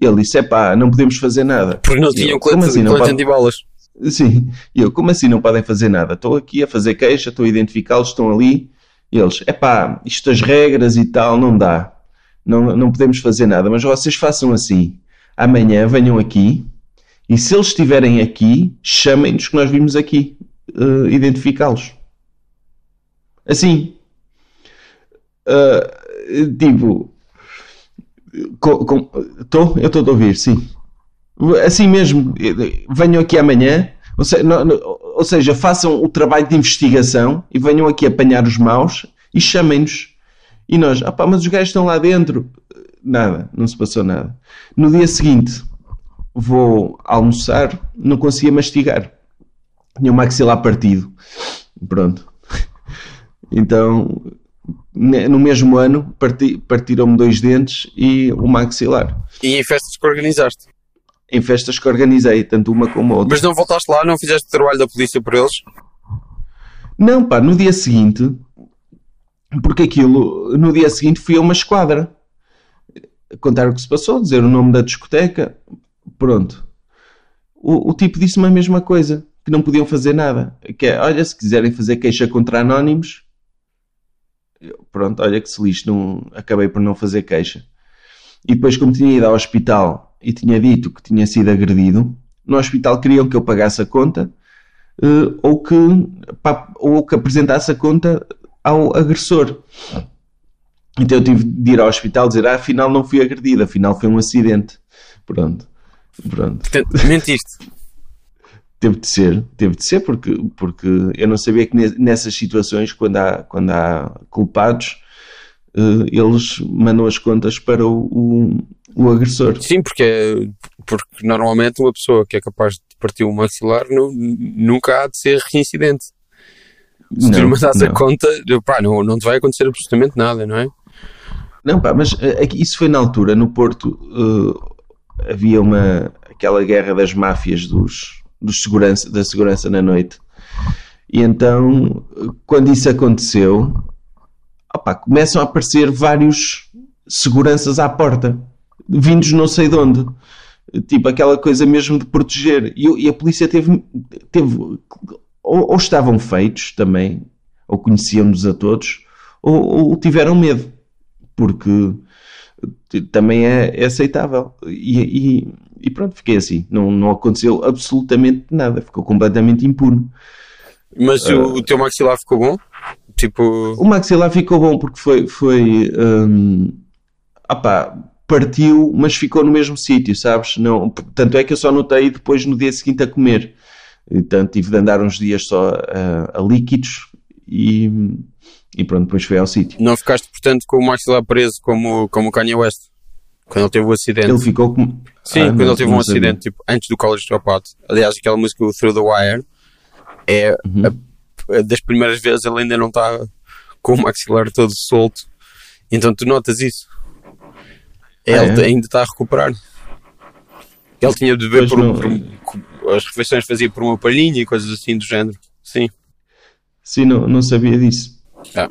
E ele disse: é pá, não podemos fazer nada. Porque não tinham "Como colete, assim, não colete pode-" antibalas. Sim, e eu, como assim não podem fazer nada? Estou aqui a fazer queixa, estou a identificá-los, estão ali. E eles, epá, isto as regras e tal, não dá. Não, não podemos fazer nada, mas vocês façam assim. Amanhã venham aqui e se eles estiverem aqui, chamem-nos que nós vimos aqui eh, identificá-los. Assim. Ah, tipo, estou? Eu estou a ouvir, sim. Assim mesmo, venham aqui amanhã, ou seja, não- não- ou seja, façam o trabalho de investigação e venham aqui apanhar os maus e chamem-nos. E nós, ah pá, mas os gajos estão lá dentro. Nada, não se passou nada. No dia seguinte, vou almoçar, não conseguia mastigar. Tinha o maxilar partido. Pronto. Então, no mesmo ano, parti- partiram-me dois dentes e o maxilar. E em festas que organizaste. Em festas que organizei, tanto uma como a outra. Mas não voltaste lá, não fizeste trabalho da polícia por eles? Não, pá, no dia seguinte, porque aquilo, no dia seguinte fui a uma esquadra contar o que se passou, dizer o nome da discoteca, pronto. O, o tipo disse-me a mesma coisa, que não podiam fazer nada. Que é, olha, se quiserem fazer queixa contra anónimos, pronto, olha que se lixe, não, acabei por não fazer queixa. E depois, como tinha ido ao hospital e tinha dito que tinha sido agredido, no hospital queriam que eu pagasse a conta eh, ou, que, pá, ou que apresentasse a conta ao agressor. Então eu tive de ir ao hospital dizer, ah, afinal não fui agredido, afinal foi um acidente. Pronto, pronto. Portanto, mentiste. Teve de ser, teve de ser, porque, porque eu não sabia que ne- nessas situações, quando há, quando há culpados, eh, eles mandam as contas para o, o, o agressor. Sim, porque, porque normalmente uma pessoa que é capaz de partir um maxilar nu- nunca há de ser reincidente. Se tu lhe mandasse a não. conta, pá, não, não te vai acontecer absolutamente nada, não é? Não, pá, mas eh, isso foi na altura, no Porto, eh, havia uma, aquela guerra das máfias dos, dos segurança, da segurança na noite. E então, quando isso aconteceu, opá, começam a aparecer vários seguranças à porta, vindos não sei de onde. Tipo, aquela coisa mesmo de proteger. E, e a polícia teve. teve ou, ou estavam feitos também, ou conhecíamos a todos, ou, ou tiveram medo. Porque também é, é aceitável. E, e, e, pronto, fiquei assim. Não, não aconteceu absolutamente nada. Ficou completamente impune. Mas uh, o, o teu maxilar ficou bom? Tipo... O maxilar ficou bom porque foi. foi um, opá, partiu, mas ficou no mesmo sítio, sabes? Não, tanto é que eu só notei depois no dia seguinte a comer. Então tive de andar uns dias só a, a líquidos e, e pronto, depois foi ao sítio. Não ficaste, portanto, com o maxilar preso como, como o Kanye West? Quando ele teve o acidente. Ele ficou com. Sim, ah, quando não, ele teve um acidente, tipo, antes do College Dropout. Aliás, aquela música Through the Wire é uhum. a, a das primeiras vezes ele ainda não está com o maxilar todo solto. Então tu notas isso. Ele ah, é? ainda está a recuperar. Ele tinha de beber por, não... por, as refeições fazia por uma palhinha e coisas assim do género. Sim. Sim, não, não sabia disso. Ah,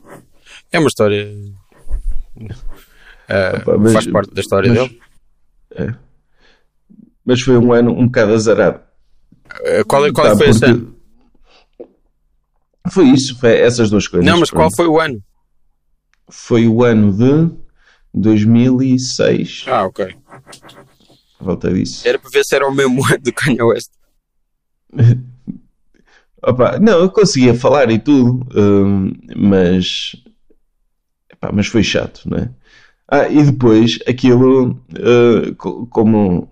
é uma história. Uh, Opa, mas, faz parte da história mas, dele. É. Mas foi um ano um bocado azarado. Uh, qual é, qual tá, foi esse ano? Foi isso, foi essas duas coisas. Não, mas qual foi o ano? Foi o ano de 2006. Ah, ok. Volta disso. Era para ver se era o mesmo ano do Kanye West. Opa, não, eu conseguia falar e tudo, hum, mas, epá, mas foi chato, não é? Ah, e depois aquilo, uh, como,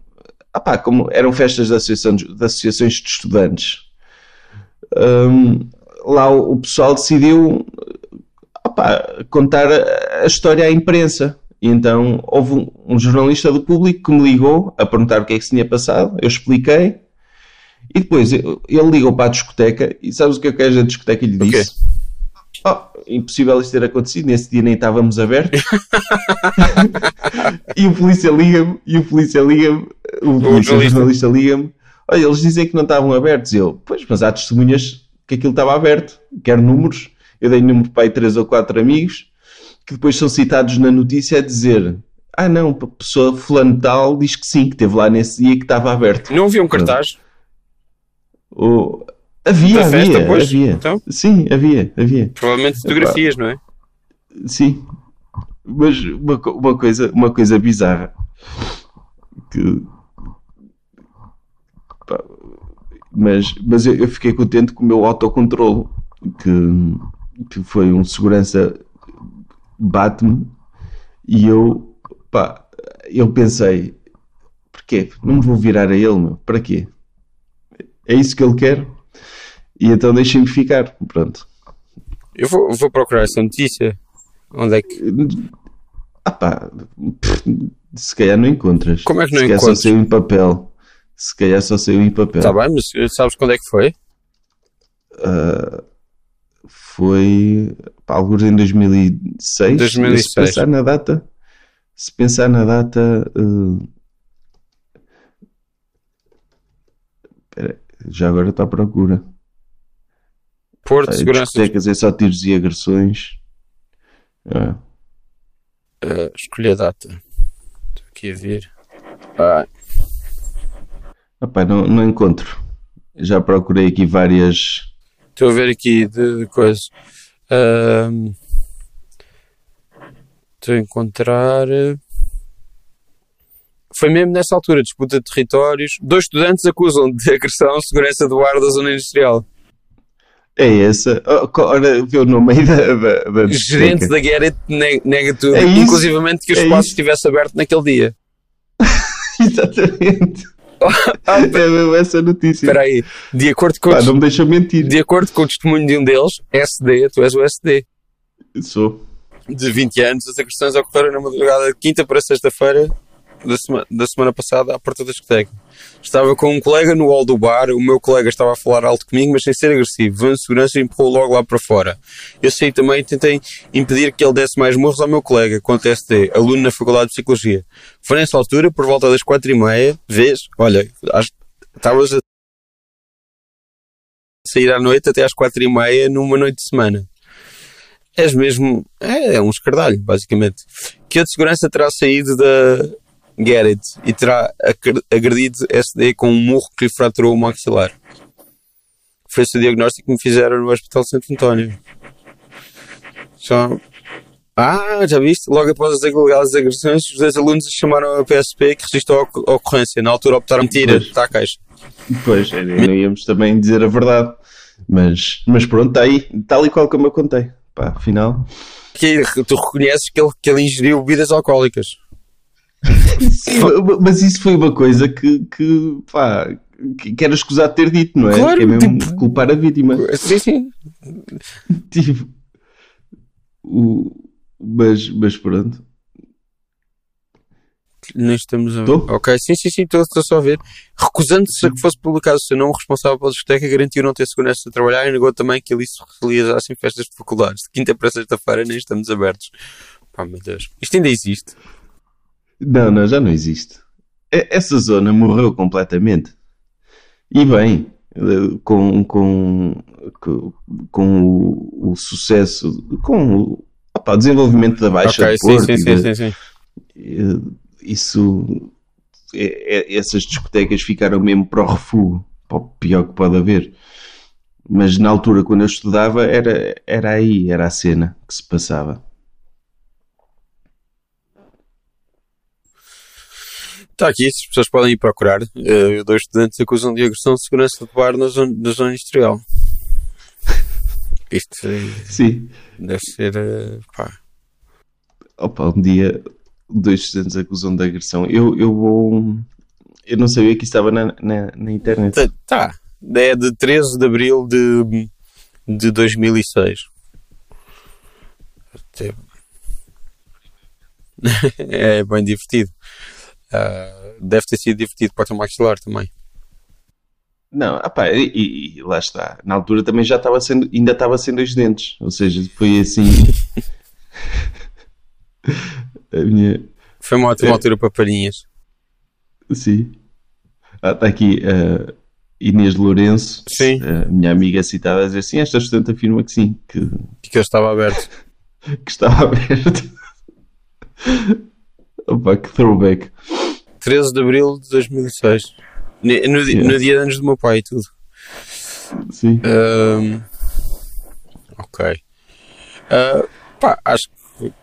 opá, como eram festas de, associação, de associações de estudantes, um, lá o, o, pessoal decidiu opá, contar a, a história à imprensa. E então houve um, um, jornalista do público que me ligou a perguntar o que é que se tinha passado. Eu expliquei. E depois ele ligou para a discoteca. E sabes o que é que a discoteca lhe disse? Oh, impossível isto ter acontecido. Nesse dia nem estávamos abertos. e o polícia liga-me. E o polícia liga-me. O, polícia, o jornalista liga-me. Olha, eles dizem que não estavam abertos. E eu, pois, mas há testemunhas que aquilo estava aberto. Quero números. Eu dei número para aí três ou quatro amigos que depois são citados na notícia a dizer ah não, a pessoa fulano tal diz que sim, que esteve lá nesse dia que estava aberto. Não havia um cartaz? O... Havia, havia, festa, havia. Então? Sim, havia, havia. Provavelmente fotografias, Epá. não é? Sim. Mas uma, uma, coisa, uma coisa bizarra que mas, mas eu, eu, fiquei contente com o meu autocontrole que, que foi um segurança bate-me e eu, pá, eu pensei, porquê? Não me vou virar a ele, meu. Para quê? É isso que ele quer? E então deixem-me ficar, pronto. Eu vou, vou procurar essa notícia. Onde é que... Ah pá, se calhar não encontras. Como é que não se encontras? só saiu em papel. Se calhar só saiu em papel. Tá bem, mas sabes quando é que foi? Uh, foi pá, alguns em 2006. 2006. Se pensar na data, se pensar na data, uh, já agora está à procura. Porto, segurança. Discotecas é só tiros e agressões. Ah. Uh, escolhi a data. Estou aqui a ver. Ah. Não, não encontro. Já procurei aqui várias Estou a ver aqui de, de coisas. Uh, estou a encontrar. Foi mesmo nessa altura, disputa de territórios. Dois estudantes acusam de agressão à segurança do ar da zona industrial. É essa. Ora, viu no meio da. da, da Gerente da Get nega tudo, é inclusivamente que o é espaço isso. estivesse aberto naquele dia. Exatamente. Ah, é essa notícia. Espera aí. De acordo com. Pá, não me deixa mentir. De acordo com o testemunho de um deles, SD, tu és o SD. Sou. De 20 anos, as agressões ocorreram na madrugada de quinta para sexta-feira da, sema, da semana passada à porta da discoteca. Estava com um colega no hall do bar, o meu colega estava a falar alto comigo, mas sem ser agressivo. Veio de segurança e empurrou logo lá para fora. Eu saí também e tentei impedir que ele desse mais morros ao meu colega, quanto SD, aluno na Faculdade de Psicologia. Foi nessa altura, por volta das quatro e meia, vês, olha, estavas a sair à noite até às quatro e meia numa noite de semana. És mesmo. É, é um escardalho, basicamente. Que a de segurança terá saído da, it, e terá agredido SD com um murro que lhe fraturou o maxilar. Foi esse o diagnóstico que me fizeram no Hospital Santo António. Só... Ah, já viste? Logo após as alegadas agressões, os dois alunos chamaram a PSP que registrou a oc- a ocorrência. Na altura optaram mentira, Pois. está a caixa. Pois, era- não íamos também dizer a verdade. Mas, mas pronto, está aí, tal e qual como eu contei. Pá, afinal. Que tu reconheces que ele, que ele ingeriu bebidas alcoólicas. Sim, mas isso foi uma coisa que, que pá, que, era escusado ter dito, não é? Claro, que é mesmo tipo- culpar a vítima. Sim, sim. Tipo, o, mas, mas pronto. Nem estamos a ver. Tô? Ok, sim, sim, sim, estou estou só a ver. Recusando-se a que fosse publicado o seu nome responsável pela discoteca, garantiu não ter segurança de trabalhar e negou também que ali se realizassem festas de faculdades. De quinta para sexta-feira nem estamos abertos. Pá, meu Deus. Isto ainda existe. Não, não, já não existe. Essa zona morreu completamente. E bem, eh, com, com, com, com o, o sucesso, com o, opá, o desenvolvimento da Baixa ok, de sim, Porto, sim, sim, da- sim, sim. eh, isso, é- é- essas discotecas ficaram mesmo para o refúgio, para o pior que pode haver. Mas na altura, quando eu estudava, era, era aí, era a cena que se passava. Está aqui, as pessoas podem ir procurar. Eh, dois estudantes acusam de agressão de segurança de bar na zona, na zona industrial. Isto eh, Sim. deve ser. eh, pá. Opa, um dia dois estudantes acusam de agressão. Eu, eu vou. Eu não sabia que isso estava na, na, na internet. Tá. É de 13 de abril de, de 2006. Até- é bem divertido. Ah, deve ter sido divertido para o teu maxilar também. Não, opá, e, e- lá está. Na altura também já estava sendo, ainda estava sem dois dentes. Ou seja, foi assim. minha. Foi uma ótima É. altura para palhinhas. Sim. Ah, está aqui a Inês Lourenço, Sim. a minha amiga citada, a dizer assim: esta estudante afirma que sim, que, Que eu estava aberto. que estava aberto. Opa, que throwback. 13 de abril de 2006. Ne- No, Yeah. no dia de anos do meu pai e tudo. Sim. Ahm, ok. Ah, pá, acho que.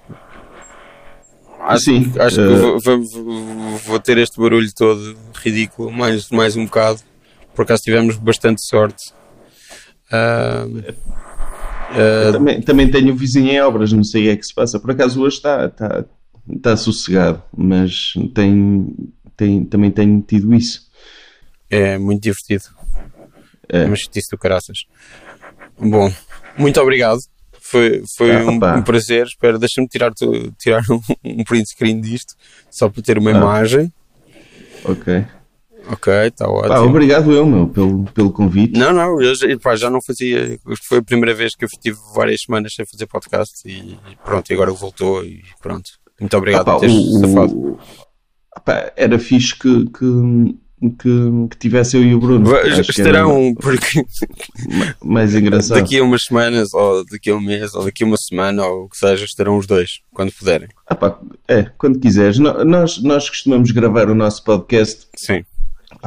Acho, Sim, acho que eh, vou, vou- ter este barulho todo ridículo mais, mais um bocado. Por acaso tivemos bastante sorte. Ah, Também, também tenho o vizinho em obras, não sei o que é que se passa. Por acaso hoje está, está, está sossegado, mas tem, tem, também tenho tido isso. é muito divertido. É. Uma do caraças. Bom, muito obrigado. Foi, foi Ah, um, um prazer. Espera, deixa-me tirar, tirar um, um print screen disto, só para ter uma Ah. imagem. Ok. Ok, está ótimo. Pá, obrigado eu, meu, pelo, pelo convite. Não, não, eu já, pá, já não fazia. Foi a primeira vez que eu tive várias semanas sem fazer podcast e pronto, e agora voltou e pronto. Muito obrigado Ah, por teres o- safado. era fixe que, que, que, que tivesse eu e o Bruno. Estarão, porque ma- mais engraçado. daqui a umas semanas, ou daqui a um mês, ou daqui a uma semana, ou o que seja, estarão os dois, quando puderem. Ah, pá, é, quando quiseres. Nós, nós costumamos gravar o nosso podcast. Sim.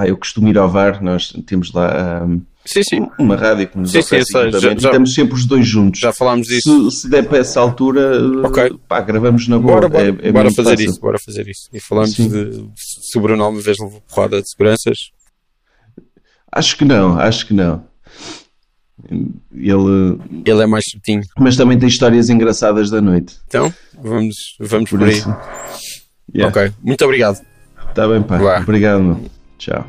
Eu costumo ir ao VAR, nós temos lá ahm, Sim, sim. uma rádio que nos Sim, sim, oferece sei, já- já- estamos sempre os dois juntos. Já falámos disso. Se, se der para essa altura, Ok. pá, gravamos na boa. Bora, bora, É- é bora fazer fácil. isso, bora fazer isso. E falamos Sim. de se o uma vez levou porrada de seguranças. Acho que não, acho que não. Ele, Ele é mais certinho. mas também tem histórias engraçadas da noite. Então, vamos, vamos por, Por aí. isso. Yeah. Ok, muito obrigado. Tá bem, pá. Vá. Obrigado. meu. Tchau.